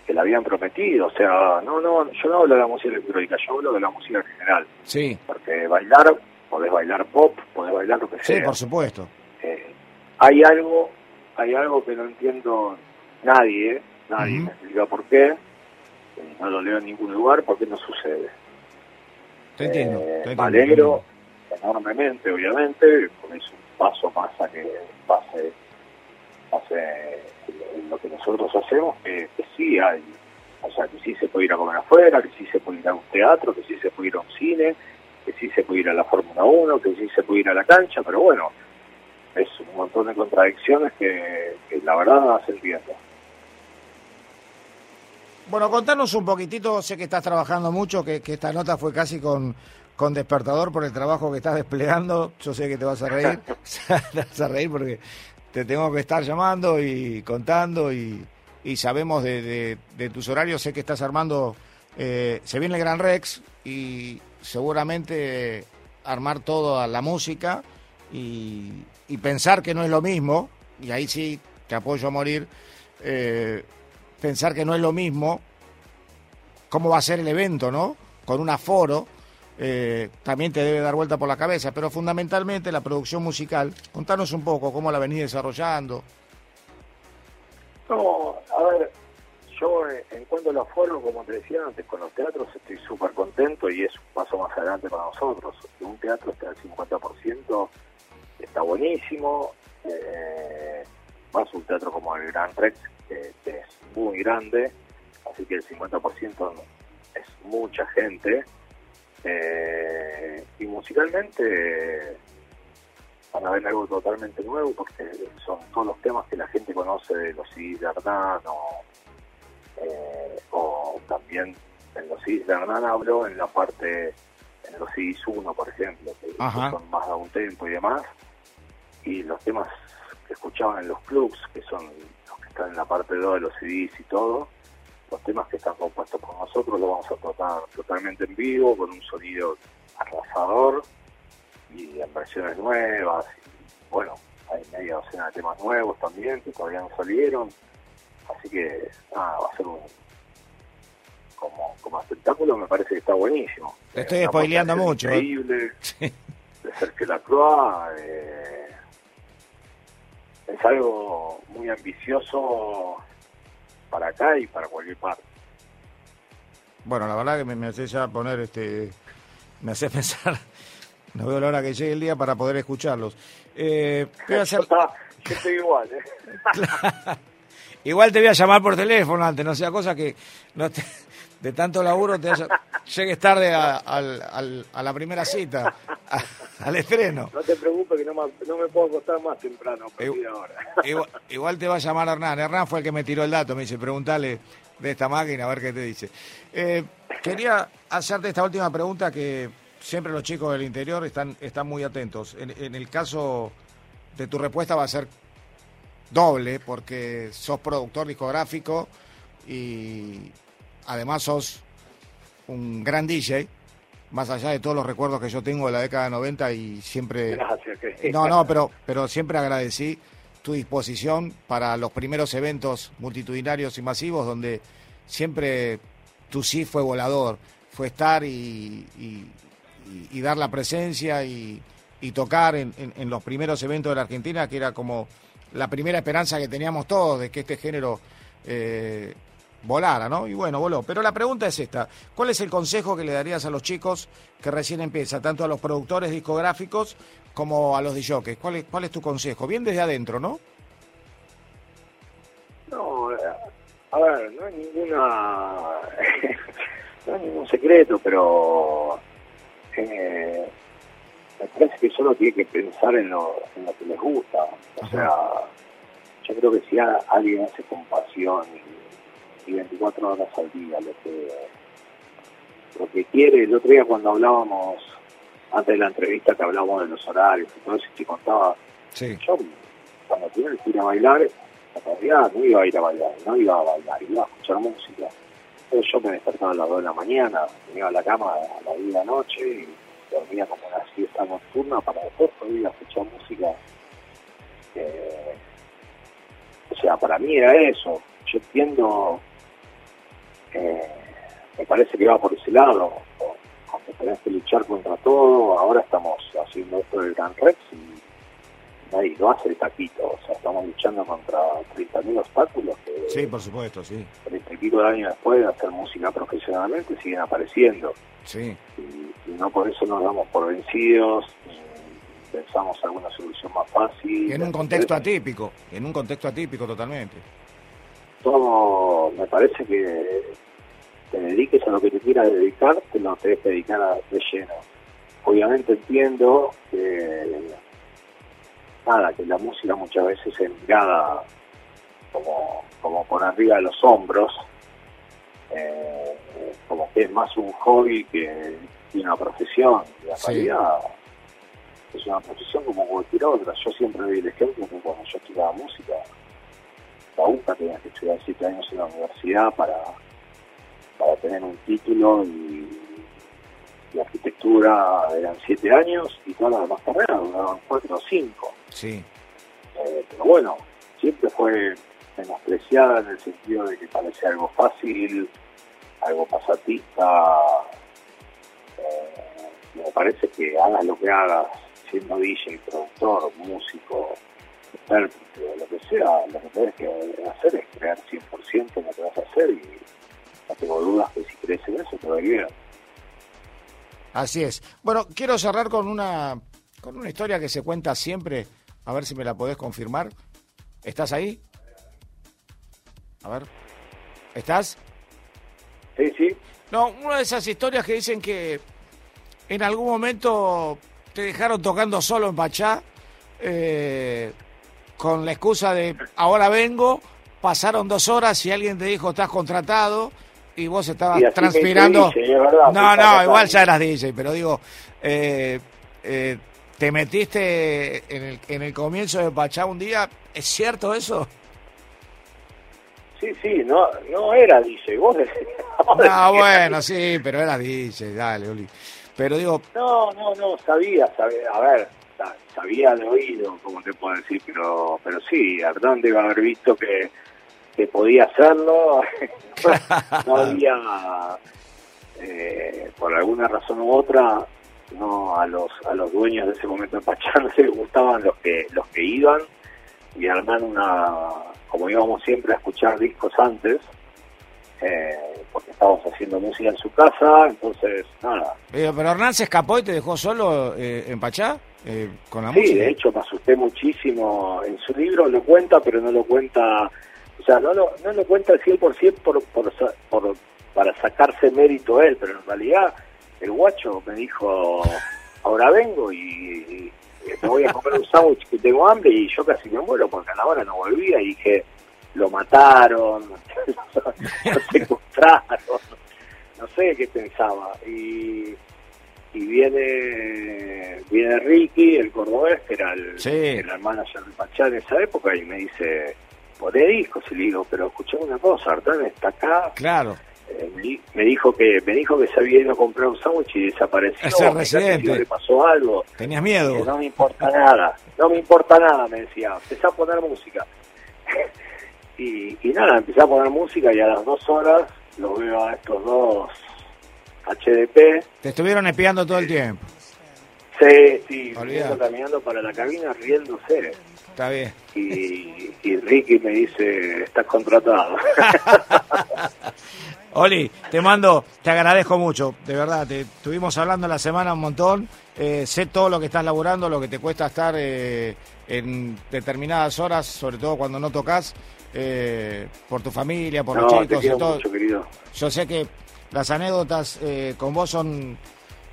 que le habían prometido. O sea, no, no, yo no hablo de la música electrónica, yo hablo de la música en general. Sí. Porque bailar, podés bailar pop, podés bailar lo que sea. Sí, por supuesto. Eh, hay algo, hay algo que no entiendo nadie, ¿eh? nadie me explica por qué no lo leo en ningún lugar porque no sucede. Te entiendo. Eh, me alegro enormemente, obviamente, con eso un paso más a que pase, pase lo que nosotros hacemos, que, sí hay, o sea, que sí se puede ir a comer afuera, que sí se puede ir a un teatro, que sí se puede ir a un cine, que sí se puede ir a la Fórmula 1, que sí se puede ir a la cancha, pero bueno, es un montón de contradicciones que, que la verdad no las entiendo. Bueno, contanos un poquitito, sé que estás trabajando mucho, que, esta nota fue casi con, con despertador por el trabajo que estás desplegando. Yo sé que te vas a reír, te vas a reír porque te tengo que estar llamando y contando y, sabemos de, tus horarios, sé que estás armando, eh, se viene el Gran Rex y seguramente armar toda la música y, pensar que no es lo mismo, y ahí sí te apoyo a morir, eh, pensar que no es lo mismo cómo va a ser el evento, ¿no? Con un aforo, eh, también te debe dar vuelta por la cabeza, pero fundamentalmente la producción musical. Contanos un poco cómo la venís desarrollando. No, a ver, yo eh, en cuanto al aforo, como te decía antes, con los teatros estoy súper contento y es un paso más adelante para nosotros. Un teatro está al 50%, está buenísimo. Eh, más un teatro como el Gran Rex, que es muy grande, así que el 50% es mucha gente. Eh, y musicalmente van a ver algo totalmente nuevo porque son todos los temas que la gente conoce de los de Hernán eh, o, también en los de Hernán hablo en la parte, en los CDs 1 por ejemplo, que, son más de un tempo y demás, y los temas que escuchaban en los clubs, que son están en la parte 2 de los CDs y todo. Los temas que están compuestos por nosotros los vamos a tratar totalmente en vivo, con un sonido arrasador y en versiones nuevas. bueno, hay media docena de temas nuevos también que todavía no salieron. Así que nada, va a ser un. Como, como espectáculo me parece que está buenísimo. Te estoy spoileando mucho. ¿eh? Increíble. De Sergio Lacroix. Eh, es algo muy ambicioso para acá y para cualquier parte. Bueno, la verdad que me, hace ya poner, este, me hace pensar, no veo la hora que llegue el día para poder escucharlos. Eh, hacer... yo estoy igual, ¿eh? Igual te voy a llamar por teléfono antes, no sea cosa que no te, de tanto laburo te llegues tarde a, a, la primera cita, al estreno. No te preocupes que no me, no me puedo acostar más temprano, igual, igual, te va a llamar Hernán. Hernán fue el que me tiró el dato, me dice, preguntale de esta máquina a ver qué te dice. Eh, quería hacerte esta última pregunta que siempre los chicos del interior están, están muy atentos. En, en el caso de tu respuesta va a ser doble porque sos productor discográfico y además sos un gran DJ, más allá de todos los recuerdos que yo tengo de la década de 90 y siempre... Gracias. No, no, pero, pero siempre agradecí tu disposición para los primeros eventos multitudinarios y masivos donde siempre tu sí fue volador, fue estar y, y, dar la presencia y, tocar en, en, los primeros eventos de la Argentina, que era como la primera esperanza que teníamos todos de que este género eh, volara, ¿no? Y bueno, voló. Pero la pregunta es esta, ¿cuál es el consejo que le darías a los chicos que recién empiezan, tanto a los productores discográficos como a los DJs? ¿Cuál es, ¿Cuál es tu consejo? Bien desde adentro, ¿no? No, a ver, no hay ninguna... no hay ningún secreto, pero... Eh, me parece que solo tiene que pensar en lo, en lo que les gusta. O sea, yo creo que si alguien hace con pasión y, 24 horas al día lo que, lo que quiere, el otro día cuando hablábamos, antes de la entrevista que hablábamos de los horarios y todo eso, te contaba, yo cuando tuve que ir a bailar, en realidad no iba a ir a bailar, no iba a bailar, iba a escuchar música. Entonces yo me despertaba a las 2 de la mañana, me iba a la cama a las 10 de la noche y dormía como una siesta nocturna para después poder escuchar música. Eh, o sea, para mí era eso. Yo entiendo, eh, me parece que va por ese lado, aunque tenés que luchar contra todo. Ahora estamos haciendo esto del Gran Rex y nadie lo hace el taquito. O sea, estamos luchando contra 30.000 obstáculos que, sí, por supuesto, sí. 30 y pico de años después de hacer música profesionalmente siguen apareciendo. Sí. Y, no por eso nos damos por vencidos, pensamos alguna solución más fácil. en un contexto atípico, en un contexto atípico totalmente. Todo, me parece que te dediques a lo que te quieras dedicar, te lo tenés que dedicar a, de lleno. Obviamente entiendo que nada, que la música muchas veces es mirada como, como por arriba de los hombros, eh, como que es más un hobby que una profesión. la realidad es una profesión como cualquier otra. Yo siempre doy el ejemplo que cuando yo estudiaba música, la UCA tenía que estudiar siete años en la universidad para, para tener un título y, arquitectura eran siete años y todas las demás carreras duraban cuatro o cinco. Sí. Eh, pero bueno, siempre fue menospreciada en el sentido de que parecía algo fácil, algo pasatista. Eh, me parece que hagas lo que hagas, siendo DJ, productor, músico, intérprete, lo que sea, lo que tienes que hacer es crear 100% lo que vas a hacer y no tengo dudas que si crees en eso te va a ir Así es. Bueno, quiero cerrar con una, con una historia que se cuenta siempre, a ver si me la podés confirmar. ¿Estás ahí? A ver. ¿Estás? Sí, sí. No, una de esas historias que dicen que en algún momento te dejaron tocando solo en Pachá, eh, con la excusa de ahora vengo, pasaron dos horas y alguien te dijo estás contratado y vos estabas transpirando. no, no, igual ya eras DJ, pero digo, eh, eh, te metiste en el, en el comienzo de Pachá un día, ¿es cierto eso? Sí, sí, no, no era DJ, vos decías. No, bueno, sí, pero era DJ, dale, Oli. Pero digo... No, no, no, sabía, sabía, a ver, sabía de oído, como te puedo decir, pero pero sí, Hernán debe haber visto que, que podía hacerlo, no había, eh, por alguna razón u otra, no a los a los dueños de ese momento de Pachá no les gustaban los que los que iban y Hernán una como íbamos siempre a escuchar discos antes, eh, porque estábamos haciendo música en su casa, entonces nada. Pero, pero Hernán se escapó y te dejó solo eh, en Pachá eh, con la sí, música. Sí, de hecho me asusté muchísimo. En su libro lo cuenta, pero no lo cuenta, o sea, no lo, no lo cuenta al 100% por, por, por, para sacarse mérito él, pero en realidad el guacho me dijo, ahora vengo y, me voy a comer un sándwich que tengo hambre y yo casi me muero porque a la hora no volvía y dije, lo mataron, lo secuestraron, no sé qué pensaba. Y, y viene viene Ricky, el cordobés, que era el, el manager de Pachá en esa época, y me dice, poné discos, y le digo, pero escuchame una cosa, Artán está acá. Claro me dijo que me dijo que se había ido a comprar un sándwich y desapareció. Ese residente. Le pasó algo. Tenías miedo. no me importa nada, no me importa nada, me decía. Empecé a poner música. y, y nada, empecé a poner música y a las dos horas lo veo a estos dos HDP. Te estuvieron espiando todo el tiempo. Sí, sí, caminando para la cabina riéndose. Está bien. Y, y Ricky me dice, estás contratado. Oli, te mando, te agradezco mucho, de verdad, te estuvimos hablando la semana un montón, eh, sé todo lo que estás laburando, lo que te cuesta estar eh, en determinadas horas, sobre todo cuando no tocas, eh, por tu familia, por los chicos y todo. Yo sé que las anécdotas con vos son,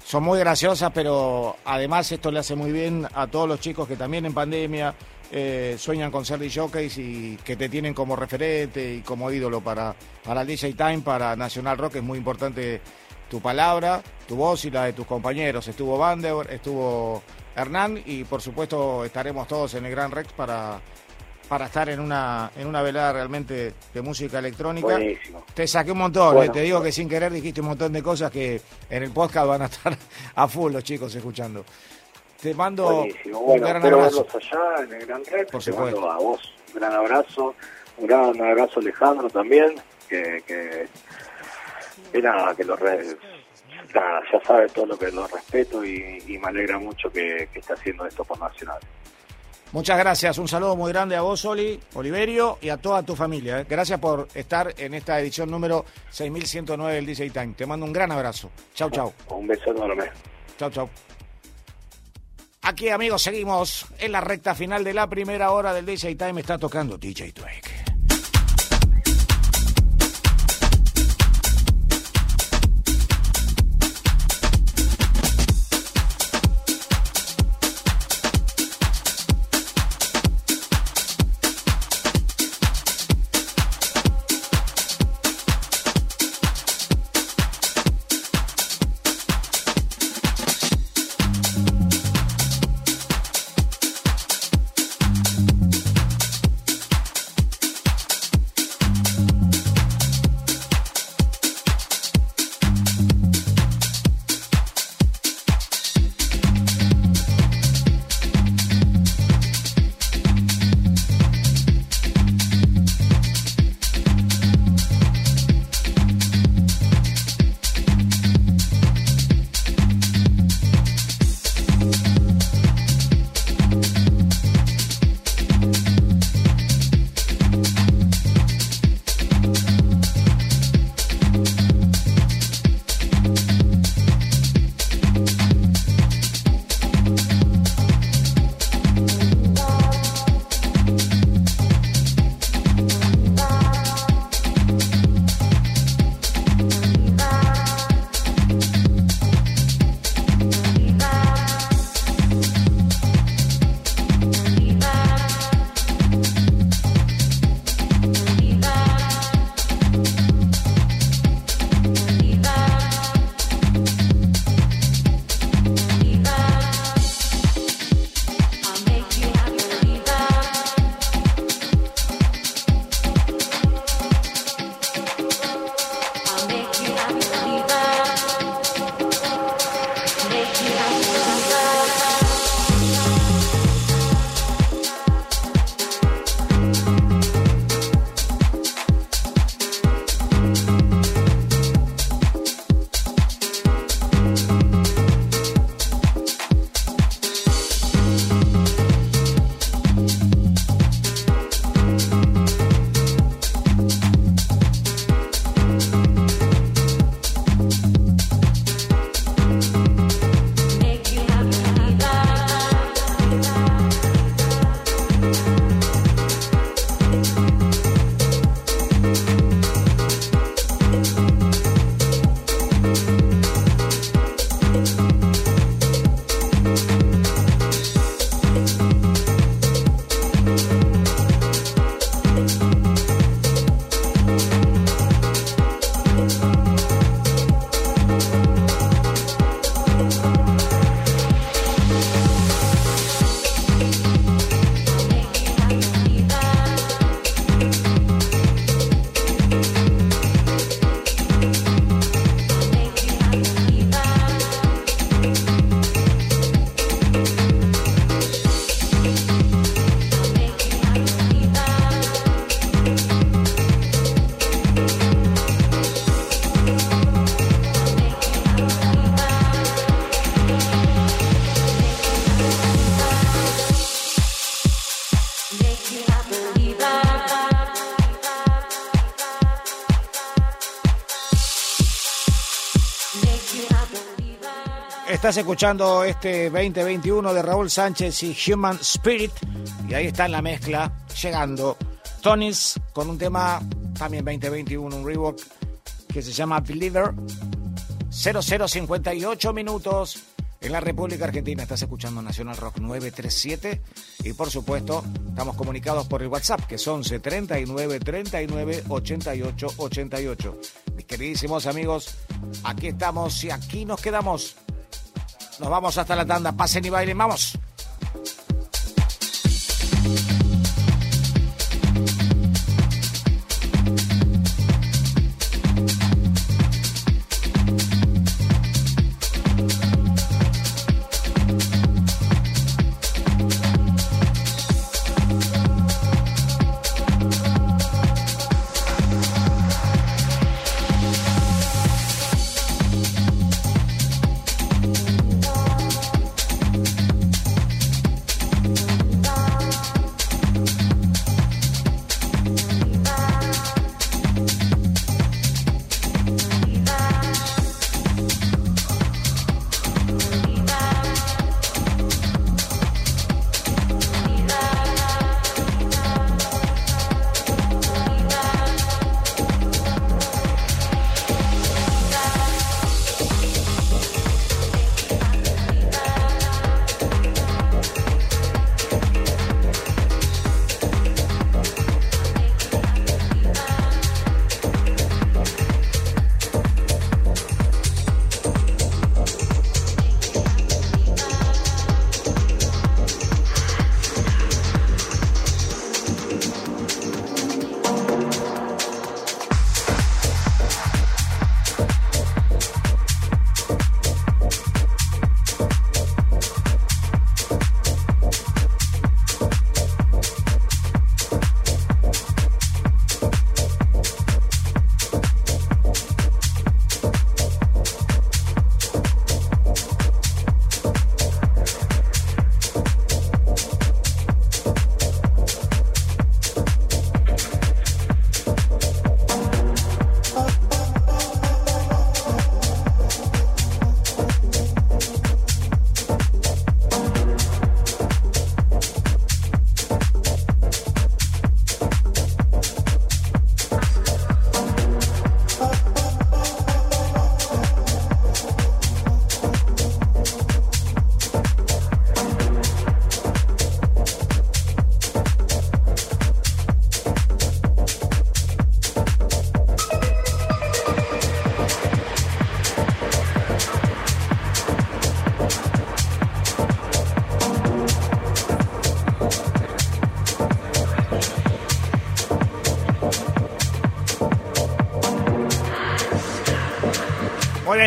son muy graciosas, pero además esto le hace muy bien a todos los chicos que también en pandemia eh, sueñan con ser DJs y que te tienen como referente y como ídolo para, para el DJ Time, para Nacional Rock. Es muy importante tu palabra, tu voz y la de tus compañeros. Estuvo Bander, estuvo Hernán y por supuesto estaremos todos en el Gran Rex para, para estar en una, en una velada realmente de música electrónica. Te saqué un montón, eh, te digo que sin querer dijiste un montón de cosas que en el podcast van a estar a full los chicos escuchando. Te mando un gran abrazo. allá en el Gran Rex. Por te mando a vos un gran abrazo. Un gran abrazo Alejandro también. Que, que, que nada, que los redes ya sabe todo lo que lo respeto y, me alegra mucho que, que esté haciendo esto por Nacional. Muchas gracias, un saludo muy grande a vos, Oli, Oliverio, y a toda tu familia. ¿eh? Gracias por estar en esta edición número 6109 del DJ Time. Te mando un gran abrazo. Chau, chau. Un beso enorme. Chau, chau. Aquí, amigos, seguimos en la recta final de la primera hora del DJ Time. Está tocando DJ Twig. Estás escuchando este 2021 de Raúl Sánchez y Human Spirit. Y ahí está en la mezcla, llegando Tonis con un tema también 2021, un rework que se llama Believer. 0058 minutos en la República Argentina. Estás escuchando Nacional Rock 937 y por supuesto estamos comunicados por el WhatsApp que es 11 39 39 88 88. Mis queridísimos amigos, aquí estamos y aquí nos quedamos. Nos vamos hasta la tanda. Pasen y bailen. Vamos.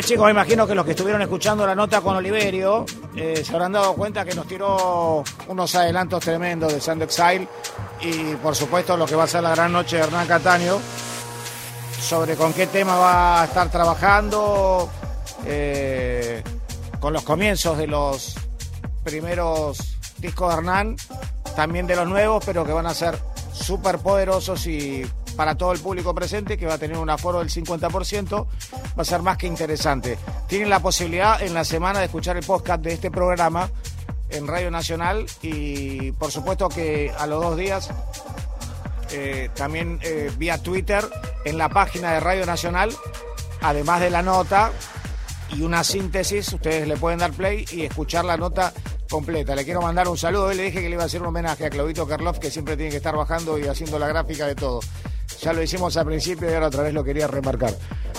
Bien, chicos, imagino que los que estuvieron escuchando la nota con Oliverio eh, se habrán dado cuenta que nos tiró unos adelantos tremendos de Sand Exile y, por supuesto, lo que va a ser la gran noche de Hernán Cataño sobre con qué tema va a estar trabajando eh, con los comienzos de los primeros discos de Hernán, también de los nuevos, pero que van a ser súper poderosos y para todo el público presente, que va a tener un aforo del 50%, va a ser más que interesante. Tienen la posibilidad en la semana de escuchar el podcast de este programa en Radio Nacional y por supuesto que a los dos días eh, también eh, vía Twitter en la página de Radio Nacional, además de la nota y una síntesis, ustedes le pueden dar play y escuchar la nota completa. Le quiero mandar un saludo. Hoy le dije que le iba a hacer un homenaje a Claudito Karloff, que siempre tiene que estar bajando y haciendo la gráfica de todo. Ya lo hicimos al principio y ahora otra vez lo quería remarcar.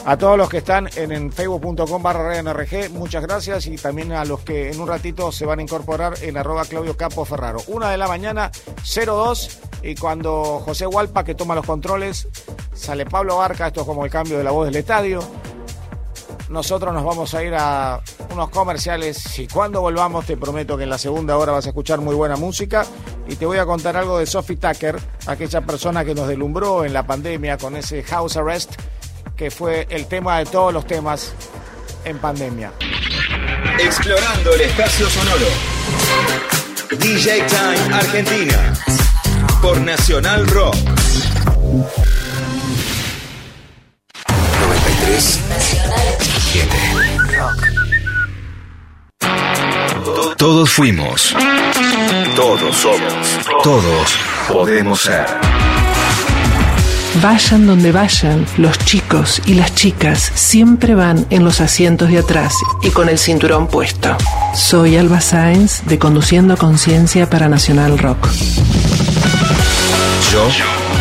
A todos los que están en, facebook.com barra NRG, muchas gracias. Y también a los que en un ratito se van a incorporar en arroba Claudio Capo Ferraro. Una de la mañana, 02, y cuando José Hualpa, que toma los controles, sale Pablo Barca, esto es como el cambio de la voz del estadio. Nosotros nos vamos a ir a unos comerciales. Y cuando volvamos te prometo que en la segunda hora vas a escuchar muy buena música. Y te voy a contar algo de Sophie Tucker, aquella persona que nos delumbró en la pandemia con ese House Arrest, que fue el tema de todos los temas en pandemia. Explorando el espacio sonoro. DJ Time Argentina. Por Nacional Rock. 93 Nacional 7 Rock. Todos fuimos. Todos somos. Todos podemos ser. Vayan donde vayan, los chicos y las chicas siempre van en los asientos de atrás y con el cinturón puesto. Soy Alba Sáenz de Conduciendo Conciencia para Nacional Rock. Yo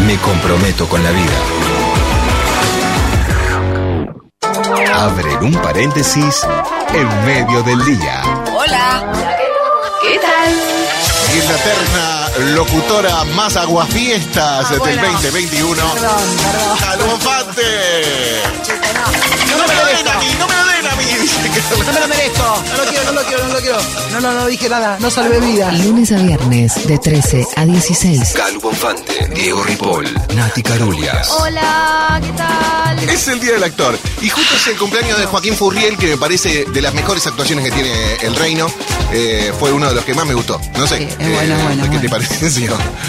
me comprometo con la vida. Abren un paréntesis en medio del día. Hola. ¿Qué tal? Y en la terna locutora más aguafiestas Ah, del bueno. 2021. Perdón, perdón. No me lo den a mí, no me lo den a mí. Dice No me lo merezco. No lo quiero, no lo quiero, no lo quiero. No, no, no dije nada. No salvé vidas. Lunes a viernes de 13 a 16. Calu Bonfante, Diego Ripoll, Nati Carulias. Hola, ¿qué tal? Es el día del actor. Y justo es el cumpleaños de Joaquín Furriel, que me parece de las mejores actuaciones que tiene el reino. Eh, fue uno de los que más me gustó. No sé. Sí, es bueno, es bueno, ¿Qué es te bueno. pareció?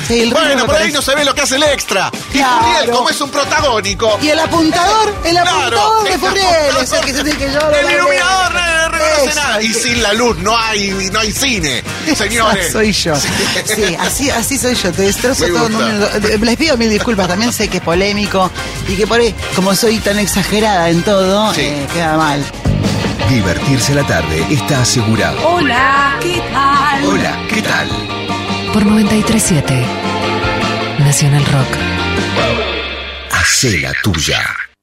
Sí, el bueno, por ahí parece- no se ve lo que hace el extra. Y Claro. Furriel, como es un protagónico. Y el apuntador, el Claro, apuntador de el Es el que se tiene que yo El iluminador le reconoce nada. Y sin la luz no hay, no hay cine, señores. Soy yo. Sí, así, así soy yo. Te destrozo Me todo. gusta. un minuto. Eh, Les pido mil disculpas. También sé que es polémico y que por ahí, como soy tan exagerada en todo, Sí. eh, queda mal. Divertirse la tarde está asegurado. Hola, ¿qué tal? Hola, ¿qué tal? Por 937 Nacional Rock. Hacé la tuya.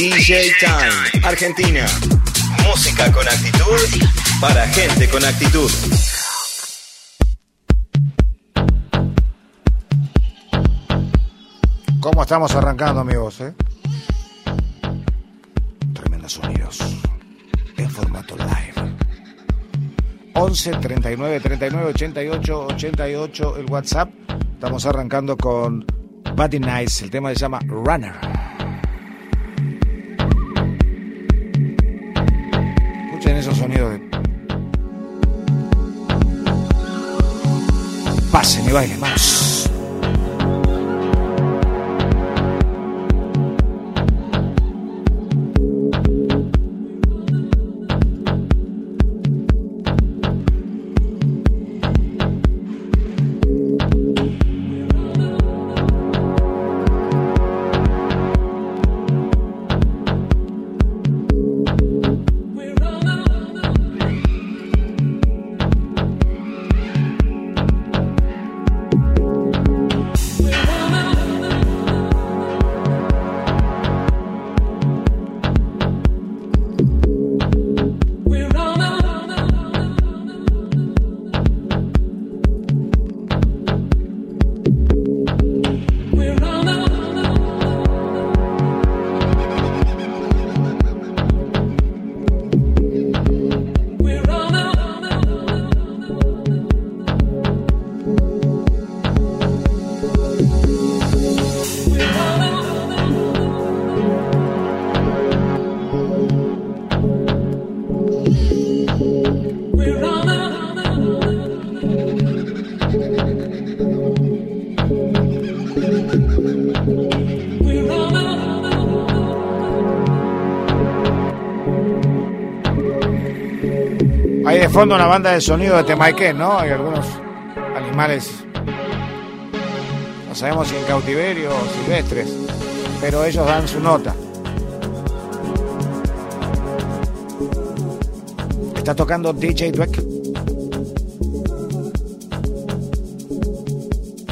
DJ Time, Argentina. Música con actitud para gente con actitud. ¿Cómo estamos arrancando, amigos? Eh? Tremendos sonidos. En formato live. 11 39 39 88 88 el WhatsApp. Estamos arrancando con Buddy Nice. El tema se llama Runner. Esos sonidos de. Pasen y bailen, vamos. Fondo una banda de sonido de Temaiken, ¿no? Hay algunos animales, no sabemos si en cautiverio o silvestres, pero ellos dan su nota. Está tocando DJ Dweck.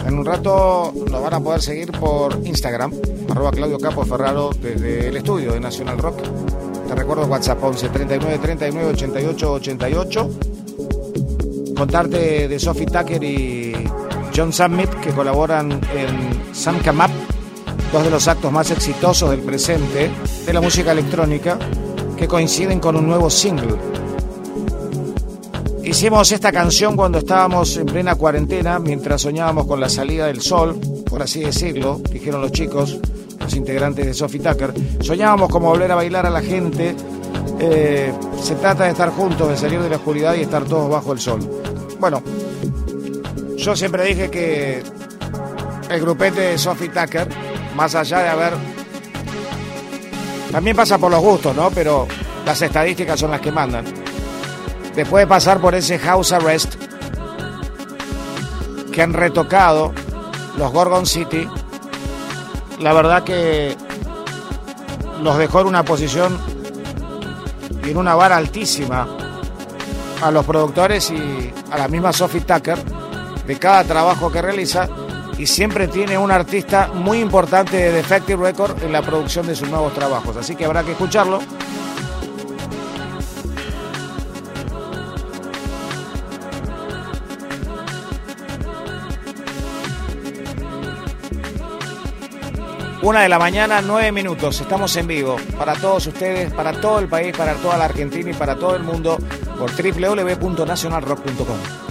En un rato lo van a poder seguir por Instagram, arroba Claudio Capo Ferraro desde el estudio de National Rock. Recuerdo WhatsApp 11 39 39 88 88. Contarte de Sophie Tucker y John Summit que colaboran en Sam Come Up, dos de los actos más exitosos del presente de la música electrónica que coinciden con un nuevo single. Hicimos esta canción cuando estábamos en plena cuarentena, mientras soñábamos con la salida del sol, por así decirlo, dijeron los chicos, los integrantes de Sophie Tucker. Soñábamos como volver a bailar a la gente. Eh, se trata de estar juntos, de salir de la oscuridad y estar todos bajo el sol. Bueno, yo siempre dije que el grupete de Sophie Tucker, más allá de haber... También pasa por los gustos, ¿no? Pero las estadísticas son las que mandan. Después de pasar por ese house arrest que han retocado los Gorgon City, la verdad que los dejó en una posición y en una vara altísima a los productores y a la misma Sophie Tucker de cada trabajo que realiza y siempre tiene un artista muy importante de Defective Record en la producción de sus nuevos trabajos. Así que habrá que escucharlo. Una de la mañana, nueve minutos. Estamos en vivo para todos ustedes, para todo el país, para toda la Argentina y para todo el mundo por www.nacionalrock.com.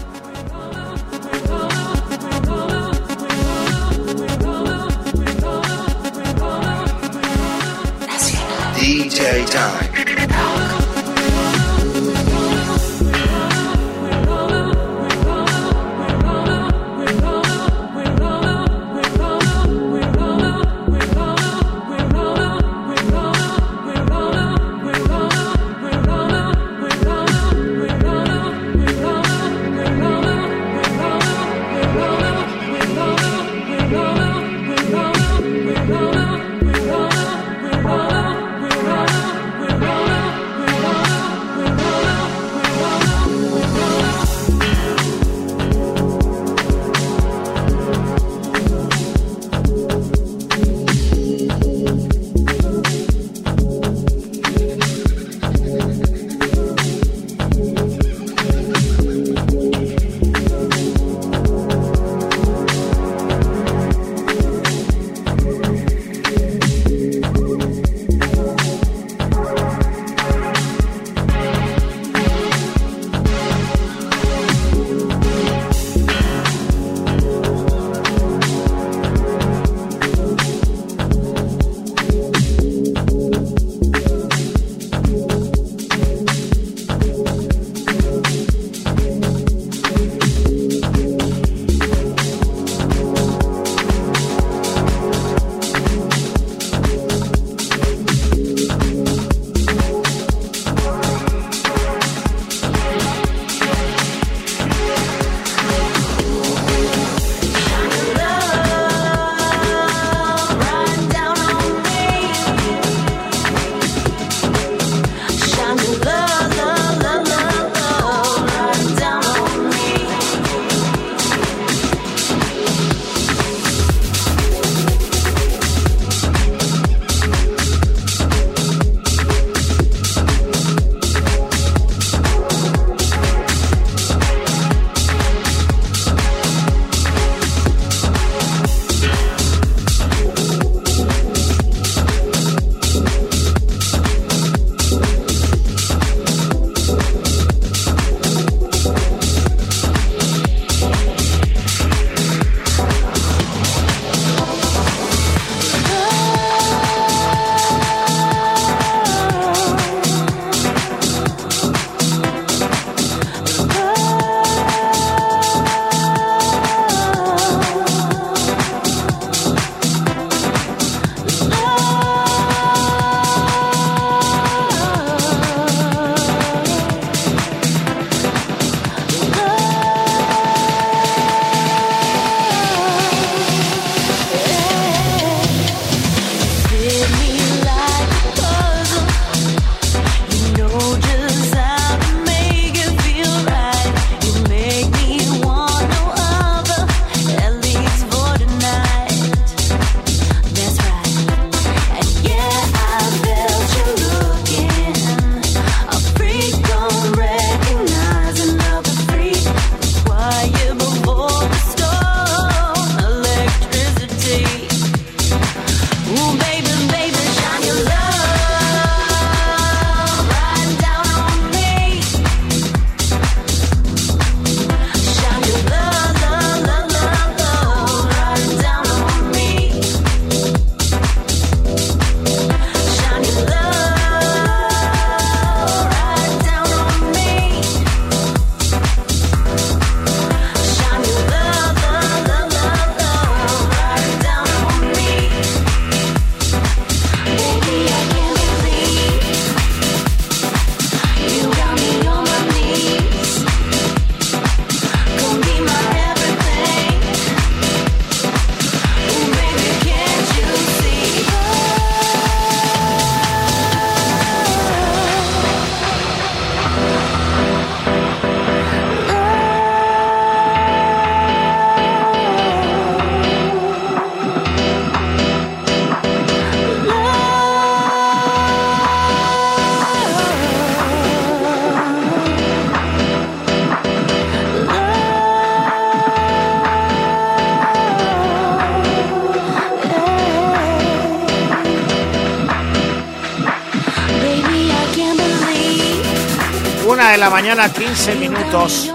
mañana, 15 minutos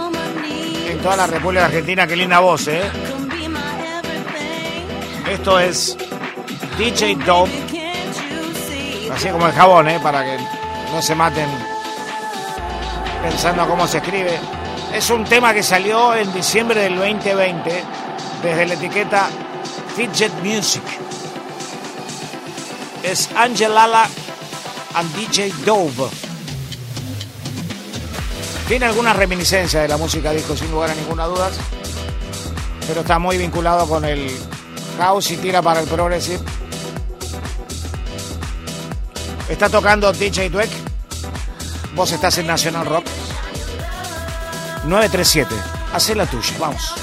en toda la República Argentina. Qué linda voz, ¿eh? Esto es DJ Dope. Así como el jabón, ¿eh? Para que no se maten pensando cómo se escribe. Es un tema que salió en diciembre del 2020 desde la etiqueta Fidget Music. Es Angelala and DJ Dove. Tiene algunas reminiscencias de la música disco, sin lugar a ninguna duda. Pero está muy vinculado con el house y tira para el progressive. Está tocando DJ Dweck. Vos estás en National Rock. 937. Hacé la tuya. Vamos.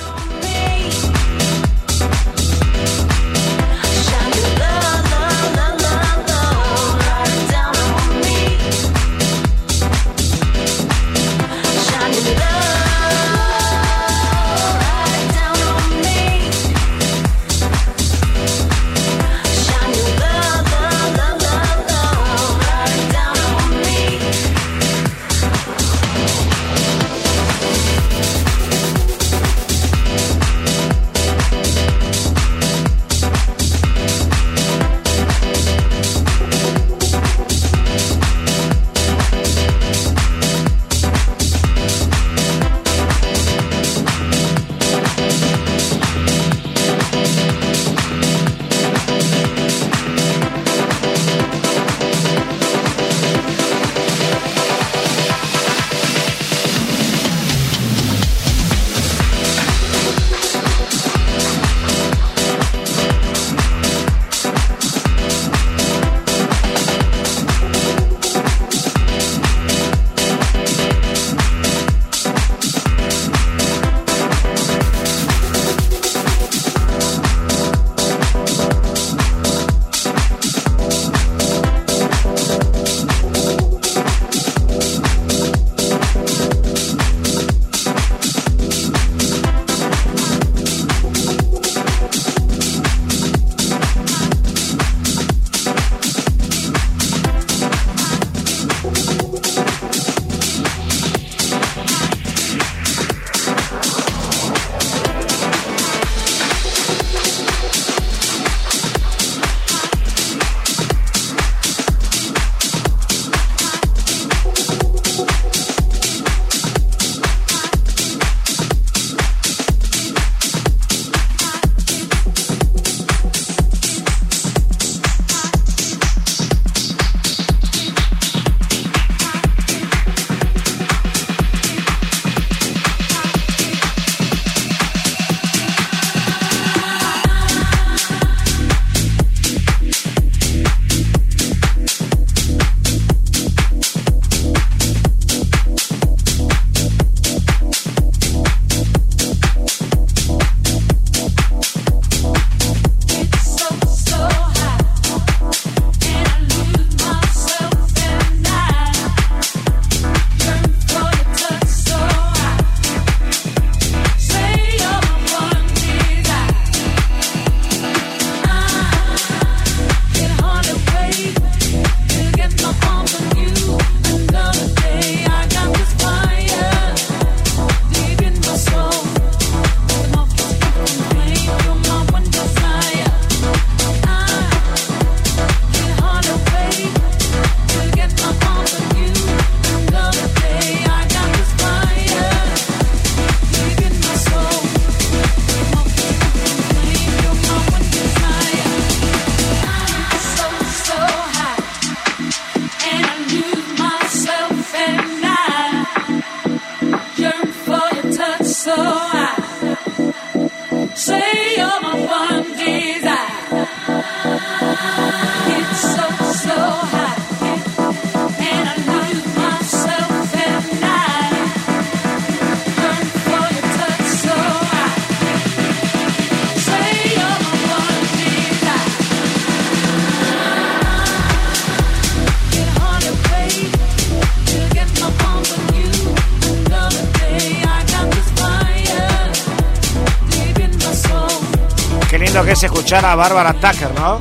A Bárbara Tucker, ¿no?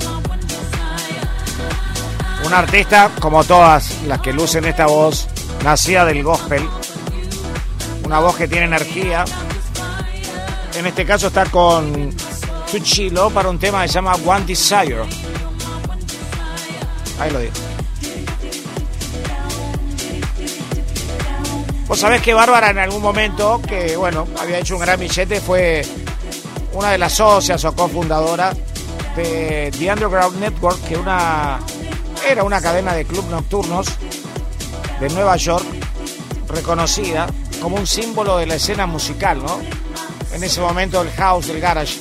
Una artista como todas las que lucen esta voz nacida del gospel, una voz que tiene energía. En este caso está con Tuchilo para un tema que se llama One Desire. Ahí lo digo. Vos sabés que Bárbara en algún momento, que bueno, había hecho un gran billete, fue una de las socias o cofundadoras de The Underground Network, que una, era una cadena de club nocturnos de Nueva York, reconocida como un símbolo de la escena musical, ¿no? En ese momento el house, el garage,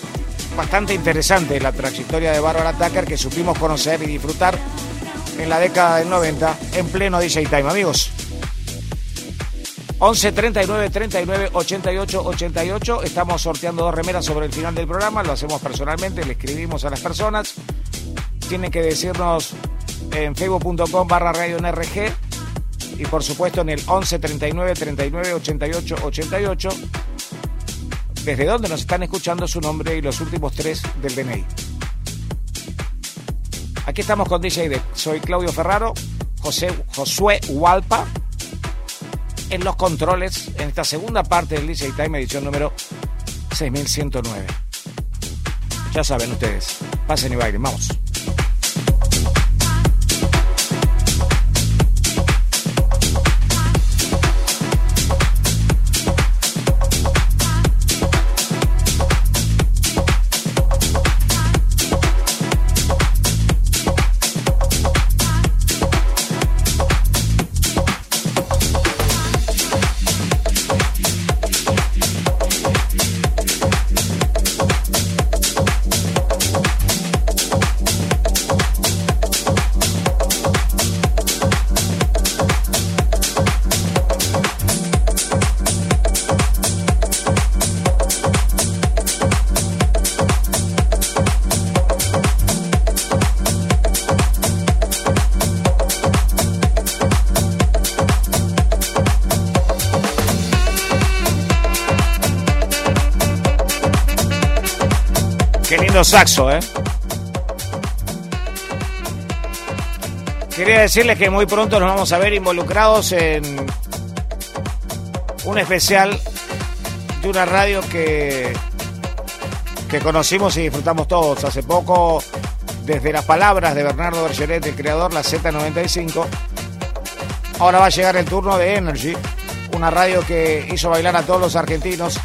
bastante interesante la trayectoria de Barbara Tucker que supimos conocer y disfrutar en la década del 90 en pleno DJ Time, amigos. 11 39 39 88 88. Estamos sorteando dos remeras sobre el final del programa. Lo hacemos personalmente, le escribimos a las personas. Tienen que decirnos en facebook.com barra radio NRG y por supuesto en el 11 39 39 88 88 desde dónde nos están escuchando su nombre y los últimos tres del DNI. Aquí estamos con DJ Deck. Soy Claudio Ferraro, José, Josué Hualpa en los controles en esta segunda parte del DJ Time edición número 6109. Ya saben ustedes, pasen y bailen, vamos. Saxo, ¿eh? Quería decirles que muy pronto nos vamos a ver involucrados en un especial de una radio que, que conocimos y disfrutamos todos. Hace poco, desde las palabras de Bernardo Bergeret, el creador, la Z95, ahora va a llegar el turno de Energy, una radio que hizo bailar a todos los argentinos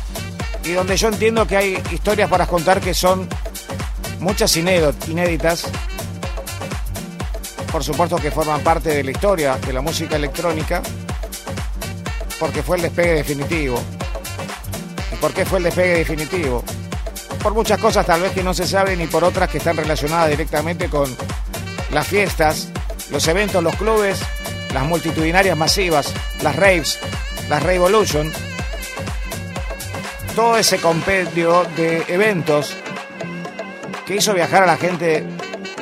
y donde yo entiendo que hay historias para contar que son muchas inéditas, por supuesto que forman parte de la historia de la música electrónica, porque fue el despegue definitivo. ¿Y por qué fue el despegue definitivo? Por muchas cosas tal vez que no se saben y por otras que están relacionadas directamente con las fiestas, los eventos, los clubes, las multitudinarias masivas, las raves, las Revolution, todo ese compendio de eventos que hizo viajar a la gente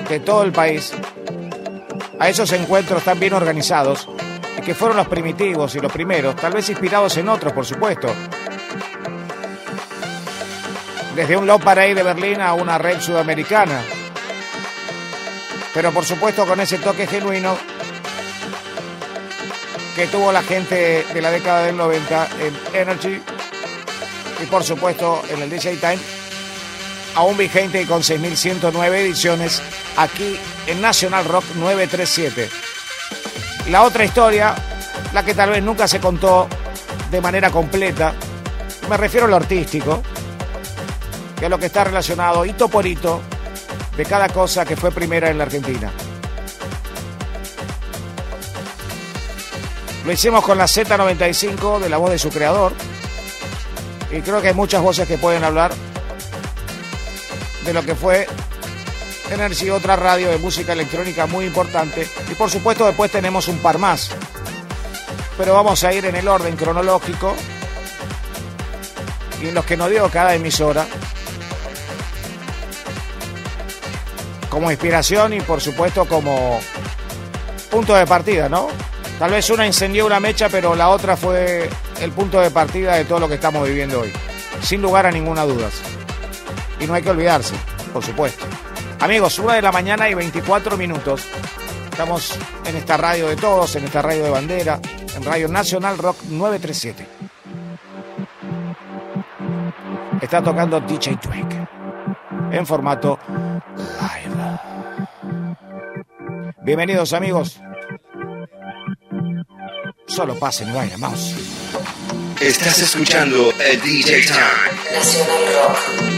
de todo el país a esos encuentros tan bien organizados y que fueron los primitivos y los primeros, tal vez inspirados en otros, por supuesto. Desde un Low Parade de Berlín a una red sudamericana. Pero por supuesto con ese toque genuino que tuvo la gente de la década del 90 en Energy y por supuesto en el DJ Time aún vigente y con 6.109 ediciones aquí en National Rock 937. La otra historia, la que tal vez nunca se contó de manera completa, me refiero a lo artístico, que es lo que está relacionado hito por hito de cada cosa que fue primera en la Argentina. Lo hicimos con la Z95 de la voz de su creador. Y creo que hay muchas voces que pueden hablar de lo que fue Energy, otra radio de música electrónica muy importante. Y por supuesto después tenemos un par más. Pero vamos a ir en el orden cronológico y en los que nos dio cada emisora. Como inspiración y por supuesto como punto de partida, ¿no? Tal vez una incendió una mecha, pero la otra fue el punto de partida de todo lo que estamos viviendo hoy. Sin lugar a ninguna duda. Y no hay que olvidarse, por supuesto. Amigos, una de la mañana y 24 minutos. Estamos en esta radio de todos, en esta radio de bandera, en Radio Nacional Rock 937. Está tocando DJ Twig en formato live. Bienvenidos amigos. Solo pasen y vayan, vamos. Estás escuchando el DJ Time. Nacional Rock.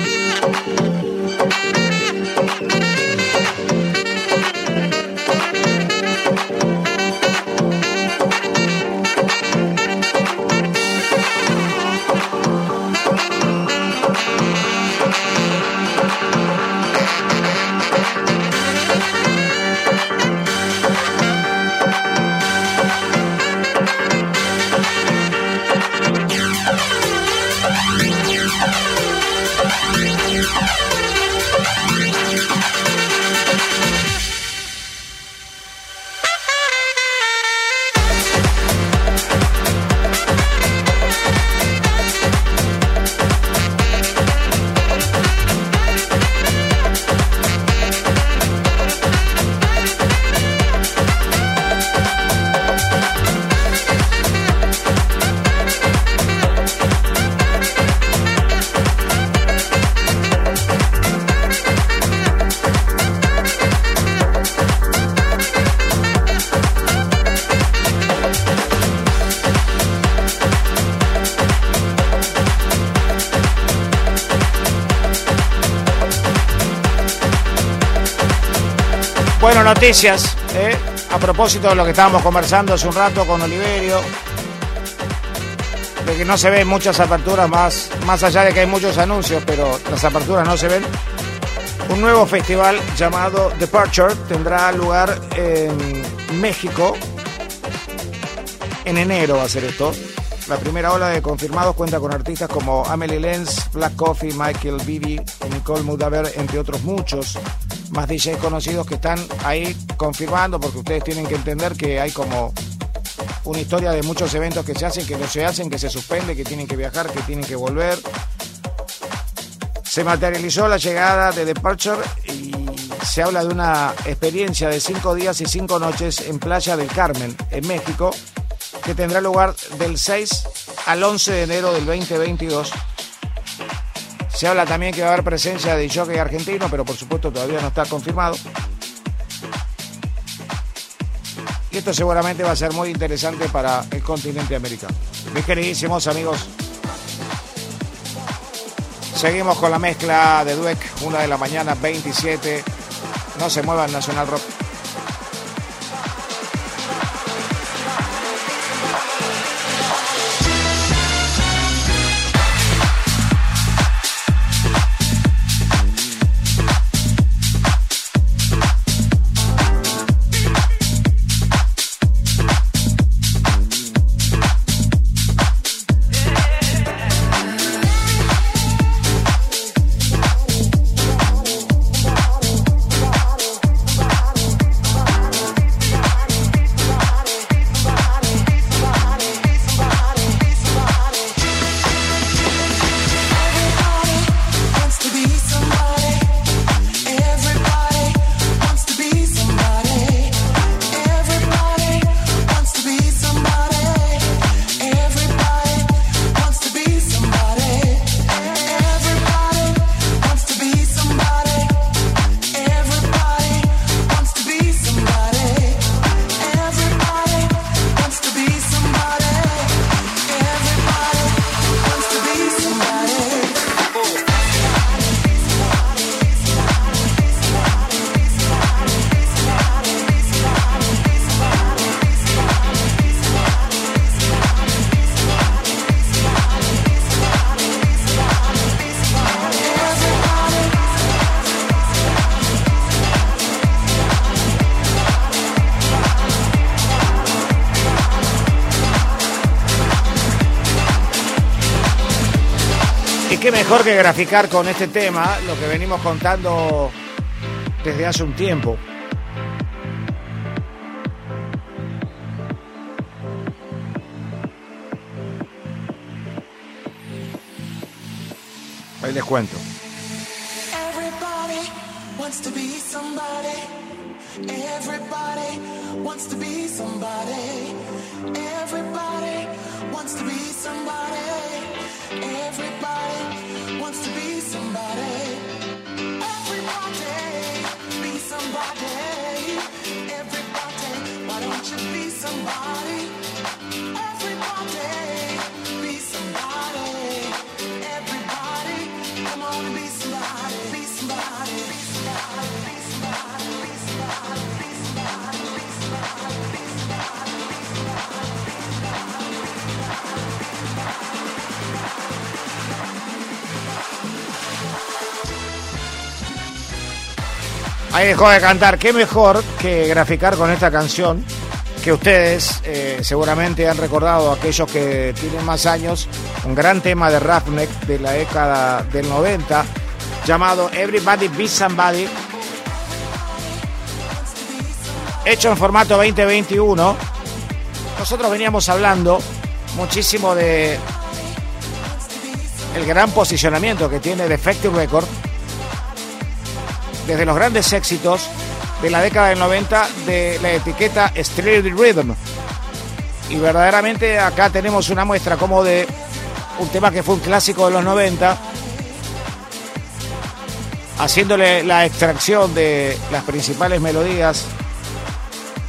Noticias. ¿eh? A propósito de lo que estábamos conversando hace un rato con Oliverio, de que no se ven muchas aperturas más, más allá de que hay muchos anuncios, pero las aperturas no se ven. Un nuevo festival llamado Departure tendrá lugar en México. En enero va a ser esto. La primera ola de confirmados cuenta con artistas como Amelie Lenz, Black Coffee, Michael Bibi, Nicole Mudaver, entre otros muchos más DJs conocidos que están ahí confirmando, porque ustedes tienen que entender que hay como una historia de muchos eventos que se hacen, que no se hacen, que se suspende, que tienen que viajar, que tienen que volver. Se materializó la llegada de Departure y se habla de una experiencia de cinco días y cinco noches en Playa del Carmen, en México, que tendrá lugar del 6 al 11 de enero del 2022. Se habla también que va a haber presencia de jockey argentino, pero por supuesto todavía no está confirmado. Y esto seguramente va a ser muy interesante para el continente americano. Mis queridísimos amigos, seguimos con la mezcla de Dueck, una de la mañana, 27. No se muevan Nacional Rock. Mejor que graficar con este tema lo que venimos contando desde hace un tiempo. Ahí les cuento. Everybody wants to be somebody. Everybody wants to be somebody. Dejó de cantar. Qué mejor que graficar con esta canción que ustedes eh, seguramente han recordado, aquellos que tienen más años, un gran tema de Ravnek de la década del 90 llamado Everybody Be Somebody, hecho en formato 2021. Nosotros veníamos hablando muchísimo de el gran posicionamiento que tiene Defective Record desde los grandes éxitos de la década del 90 de la etiqueta Street Rhythm. Y verdaderamente acá tenemos una muestra como de un tema que fue un clásico de los 90, haciéndole la extracción de las principales melodías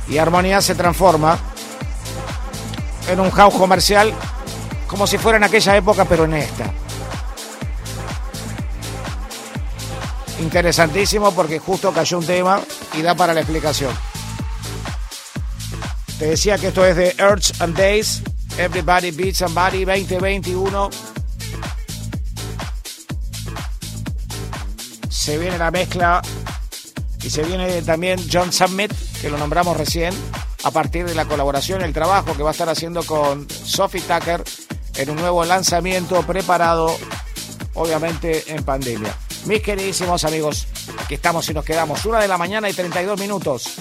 y armonía se transforma en un house comercial como si fuera en aquella época, pero en esta. Interesantísimo porque justo cayó un tema y da para la explicación. Te decía que esto es de Earth and Days, Everybody Beats Somebody 2021. Se viene la mezcla y se viene también John Summit, que lo nombramos recién, a partir de la colaboración, el trabajo que va a estar haciendo con Sophie Tucker en un nuevo lanzamiento preparado, obviamente, en pandemia. Mis queridísimos amigos, aquí estamos y nos quedamos. Una de la mañana y 32 minutos.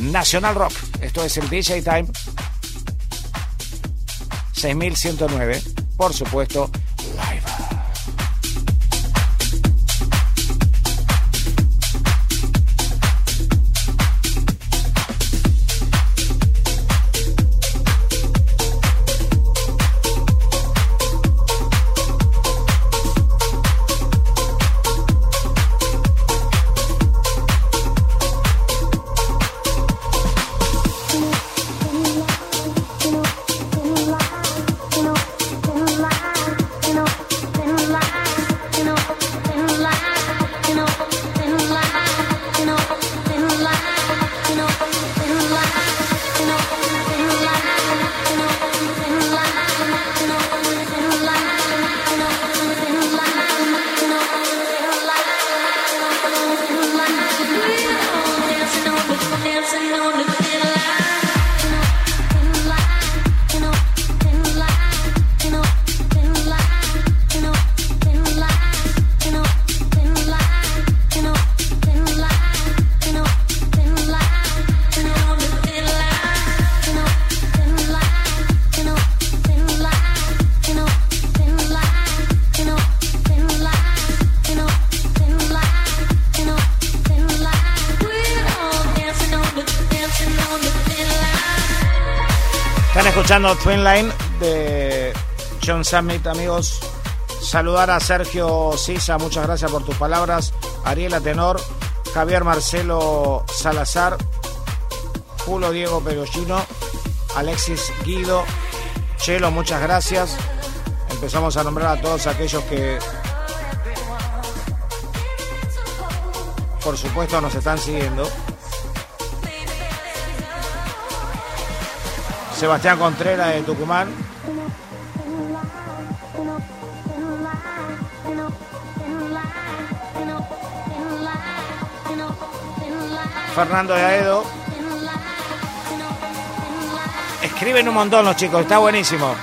Nacional Rock. Esto es el DJ Time. 6109. Por supuesto, escuchando Twin Line de John Summit, amigos. Saludar a Sergio Sisa, muchas gracias por tus palabras. Ariela Tenor, Javier Marcelo Salazar, Julio Diego Perollino, Alexis Guido, Chelo, muchas gracias. Empezamos a nombrar a todos aquellos que, por supuesto, nos están siguiendo. Sebastián Contreras de Tucumán. Fernando de Aedo. Escriben un montón los chicos, está buenísimo.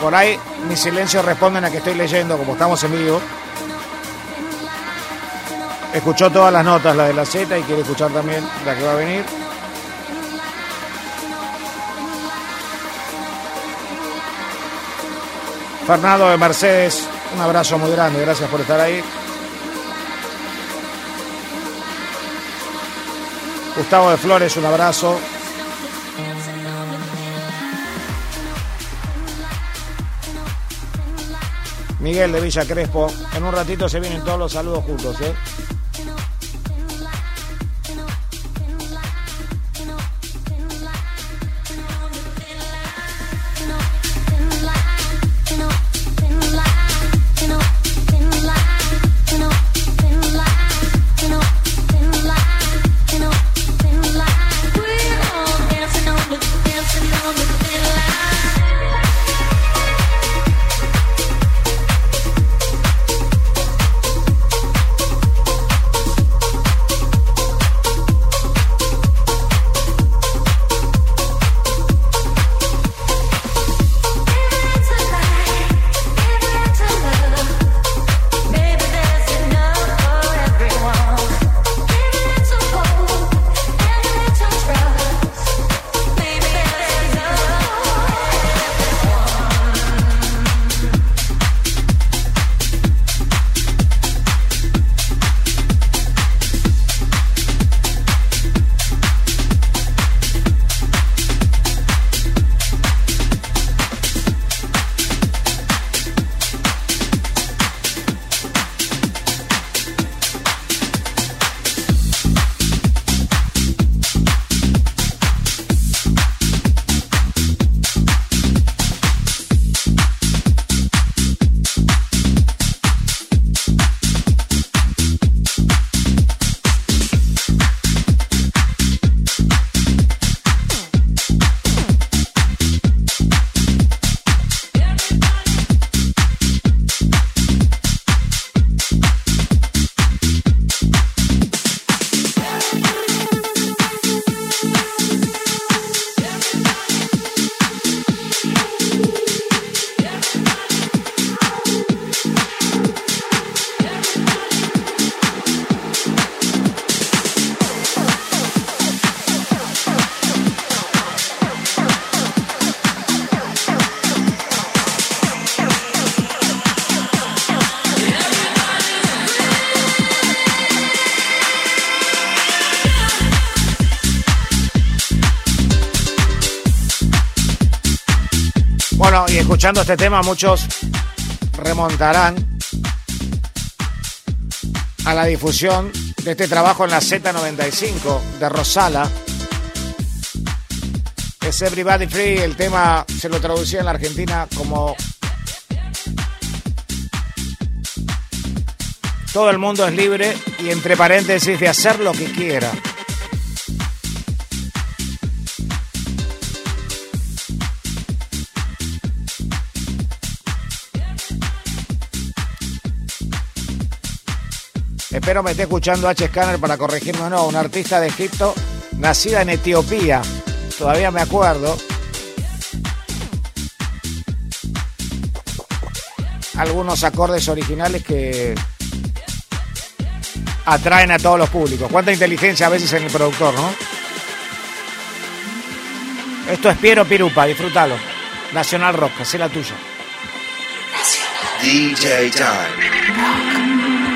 Por ahí mis silencios responden a que estoy leyendo, como estamos en vivo. Escuchó todas las notas, la de la Z, y quiere escuchar también la que va a venir. Fernando de Mercedes, un abrazo muy grande, gracias por estar ahí. Gustavo de Flores, un abrazo. Miguel de Villa Crespo. En un ratito se vienen todos los saludos juntos, ¿eh? Escuchando este tema, muchos remontarán a la difusión de este trabajo en la Z95 de Rosala. Es Everybody Free, el tema se lo traducía en la Argentina como Todo el mundo es libre y entre paréntesis de hacer lo que quiera. Espero me esté escuchando H. Scanner para corregirme o no. Una artista de Egipto nacida en Etiopía. Todavía me acuerdo. Algunos acordes originales que atraen a todos los públicos. Cuánta inteligencia a veces en el productor, ¿no? Esto es Piero Pirupa, disfrútalo. Nacional Rock, hacé la tuya. DJ Time.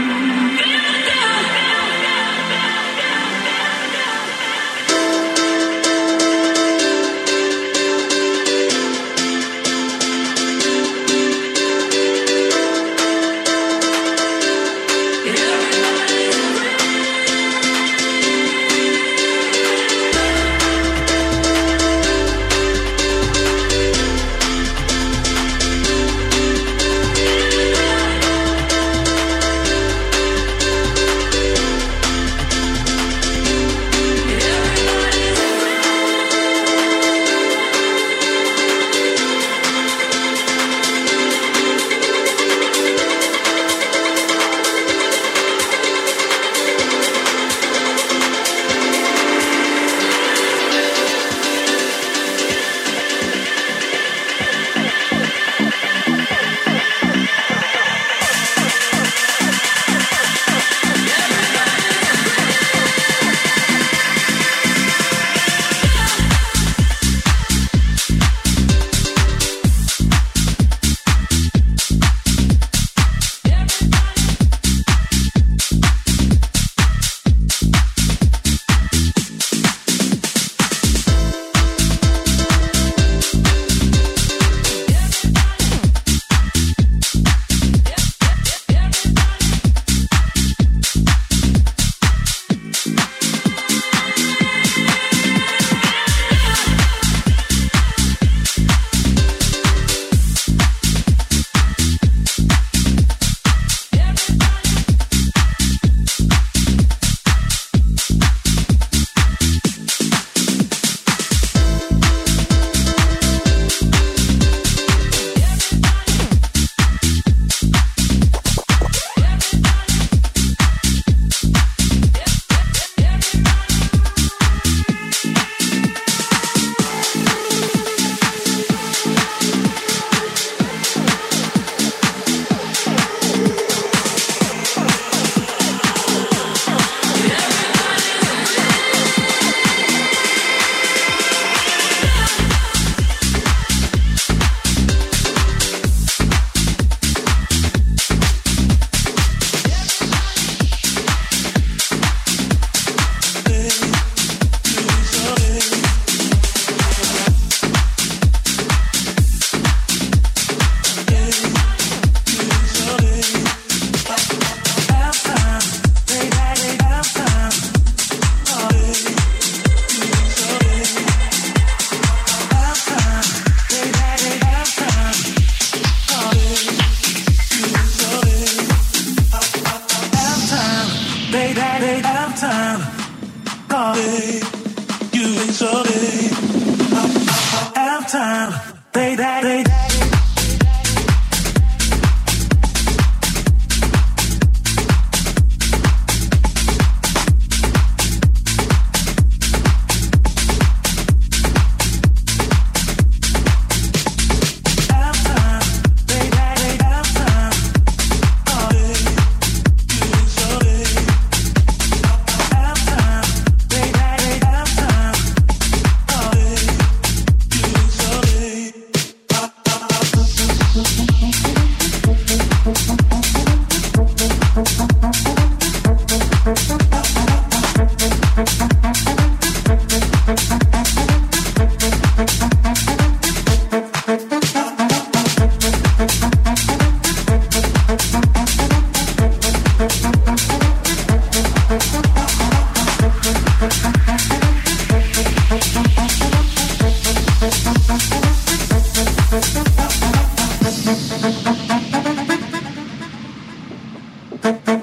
Mucho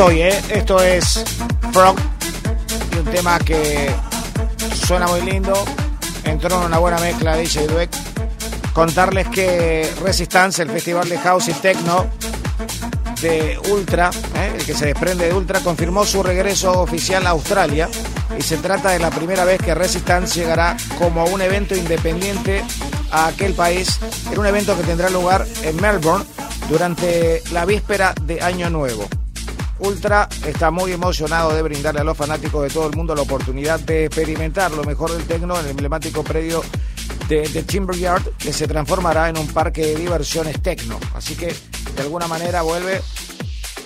hoy, ¿eh? Esto es Frog y un tema que suena muy lindo. Entró en una buena mezcla DJ Dweck. Contarles que Resistance, el festival de house y techno de Ultra, ¿eh? el que se desprende de Ultra, confirmó su regreso oficial a Australia y se trata de la primera vez que Resistance llegará como un evento independiente a aquel país en un evento que tendrá lugar en Melbourne durante la víspera de Año Nuevo. Ultra está muy emocionado de brindarle a los fanáticos de todo el mundo la oportunidad de experimentar lo mejor del tecno en el emblemático predio de, de Timber Yard, que se transformará en un parque de diversiones tecno. Así que de alguna manera vuelve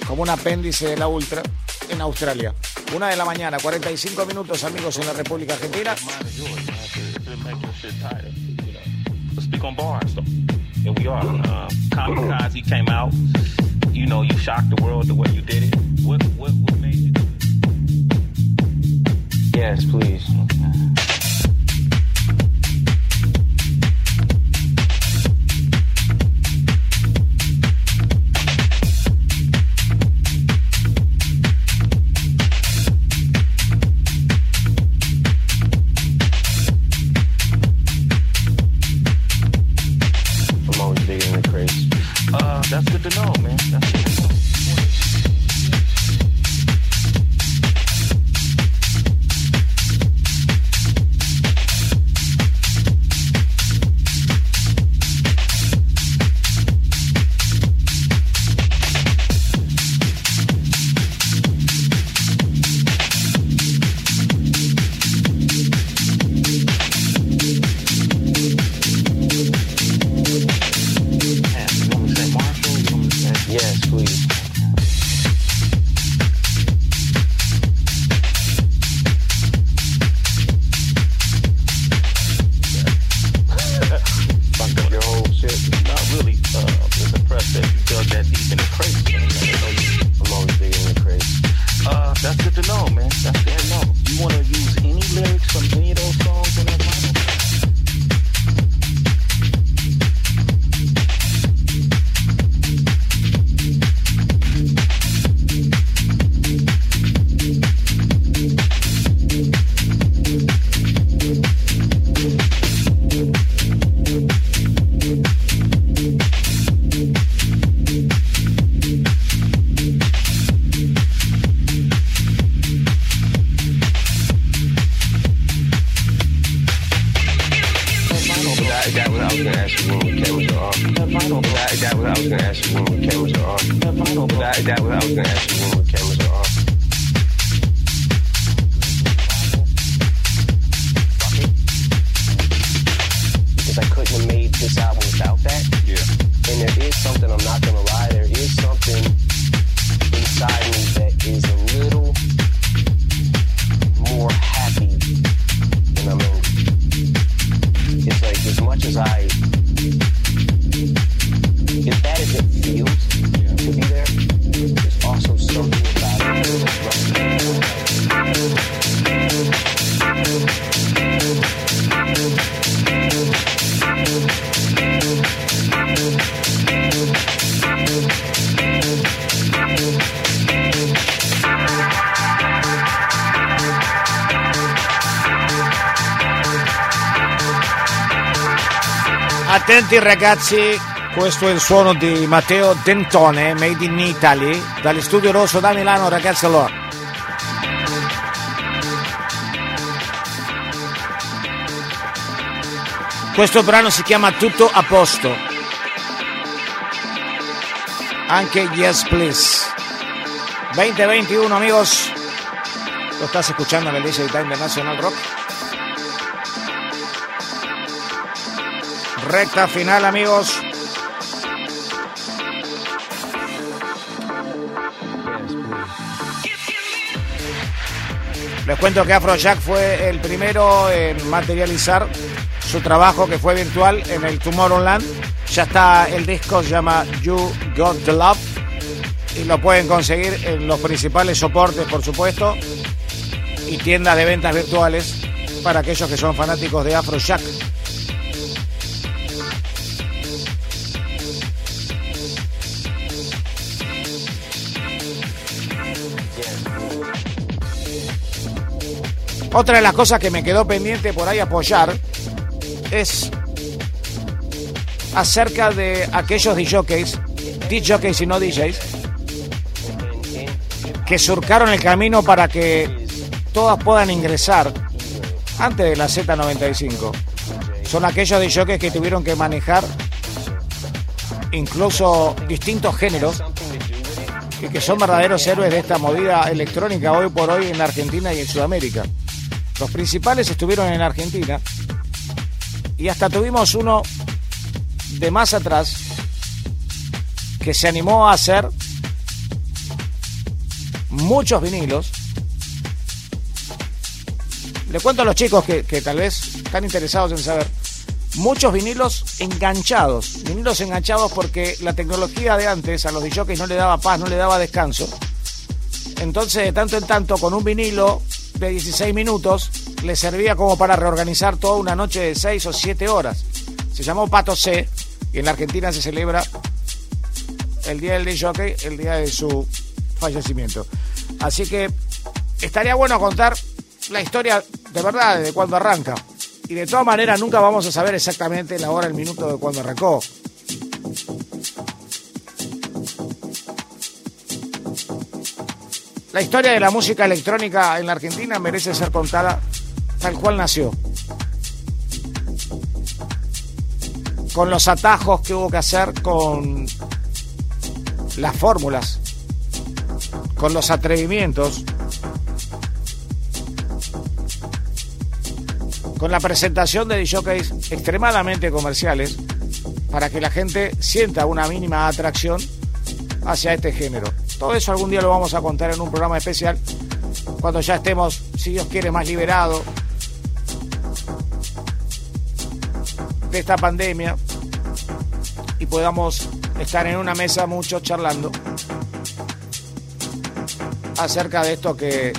como un apéndice de la Ultra en Australia. Una de la mañana, 45 minutos, amigos, en la República Argentina. crazy. In the crazy. Uh, that's good to know, man. That's Attenti ragazzi, questo è il suono di Matteo Dentone, Made in Italy, dagli Studio Rosso da Milano, ragazzi allora. Questo brano si chiama Tutto a posto. Anche Yes Please. 2021 amigos. Lo estás escuchando en el DJ Time de National Rock. Recta final, amigos. Les cuento que Afrojack fue el primero en materializar su trabajo que fue virtual en el Tomorrowland. Ya está el disco, se llama You Got the Love y lo pueden conseguir en los principales soportes, por supuesto, y tiendas de ventas virtuales para aquellos que son fanáticos de Afrojack. Otra de las cosas que me quedó pendiente por ahí apoyar es acerca de aquellos DJs, DJs y no DJs, que surcaron el camino para que todas puedan ingresar antes de la Z95. Son aquellos DJs que tuvieron que manejar incluso distintos géneros y que son verdaderos héroes de esta movida electrónica hoy por hoy en Argentina y en Sudamérica. Los principales estuvieron en Argentina y hasta tuvimos uno de más atrás que se animó a hacer muchos vinilos. Le cuento a los chicos que, que tal vez están interesados en saber. Muchos vinilos enganchados. Vinilos enganchados porque la tecnología de antes a los DJs no le daba paz, no le daba descanso. Entonces, de tanto en tanto, con un vinilo de 16 minutos, le servía como para reorganizar toda una noche de 6 o 7 horas. Se llamó Pato C y en la Argentina se celebra el día del DJ, el día de su fallecimiento. Así que estaría bueno contar la historia de verdad de cuando arranca. Y de todas maneras nunca vamos a saber exactamente la hora, el minuto de cuando arrancó. La historia de la música electrónica en la Argentina merece ser contada tal cual nació. Con los atajos que hubo que hacer, con las fórmulas, con los atrevimientos, con la presentación de DJs extremadamente comerciales para que la gente sienta una mínima atracción hacia este género. Todo eso algún día lo vamos a contar en un programa especial cuando ya estemos, si Dios quiere, más liberados de esta pandemia y podamos estar en una mesa mucho charlando acerca de esto que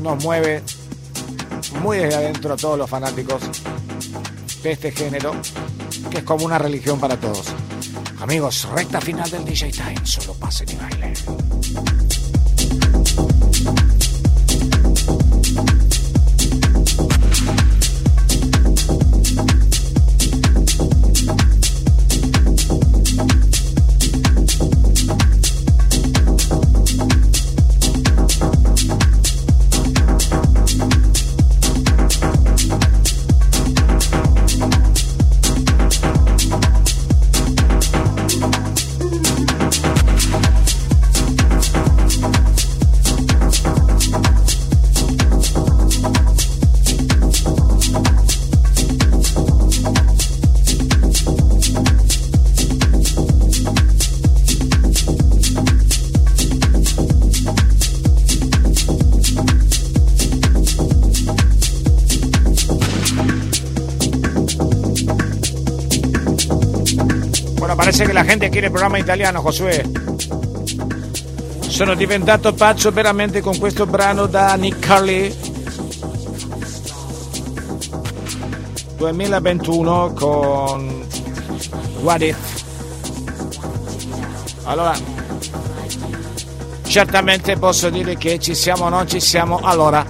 nos mueve muy desde adentro a todos los fanáticos de este género, que es como una religión para todos. Amigos, recta final del DJ Time, solo pasen y bailen. Gente quiere il programma italiano, Josué. Sono diventato pazzo veramente con questo brano da Nick Carly 2021 con What If. Allora, certamente posso dire che ci siamo o non ci siamo, allora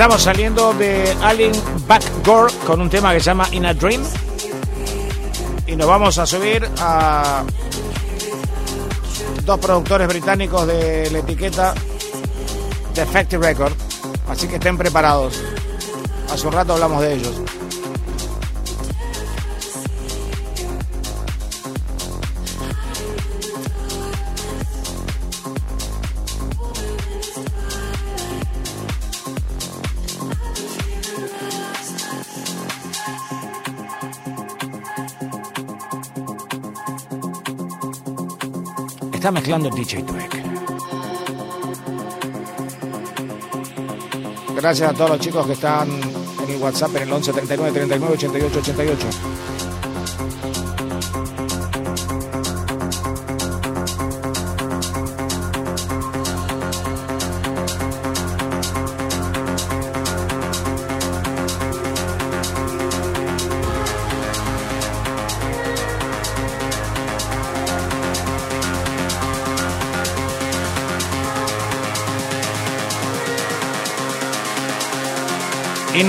Estamos saliendo de Alien Backgore con un tema que se llama In a Dream. Y nos vamos a subir a dos productores británicos de la etiqueta Defective Record. Así que estén preparados. Hace un rato hablamos de ellos. Está mezclando DJ Track. Gracias a todos los chicos que están en el WhatsApp en el 11 39 39 88 88.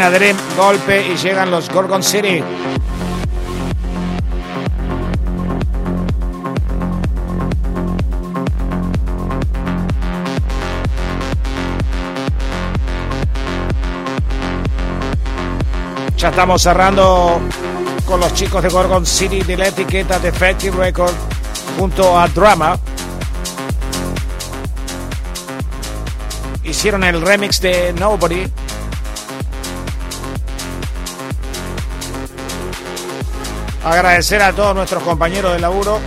Inadrem, golpe y llegan los Gorgon City. Ya estamos cerrando con los chicos de Gorgon City de la etiqueta Defective Record junto a Drama. Hicieron el remix de Nobody. Agradecer a todos nuestros compañeros de laburo,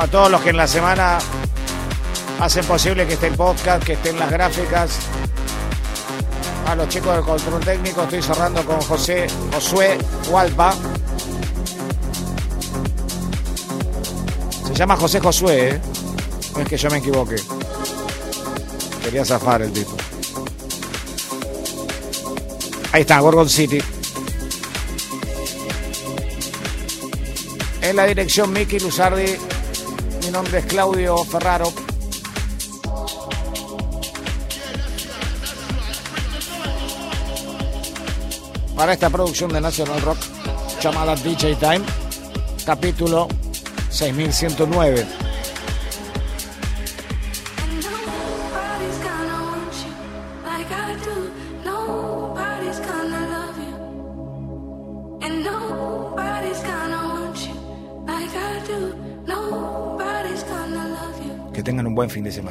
a todos los que en la semana hacen posible que esté el podcast, que estén las gráficas, a los chicos del control técnico, estoy cerrando con José Josué Hualpa. Se llama José Josué, ¿eh? no es que yo me equivoque. Quería zafar el tipo. Ahí está, Gorgon City. En la dirección Miki Luzardi. Mi nombre es Claudio Ferraro. Para esta producción de National Rock llamada DJ Time, capítulo 6109. Fin de semana.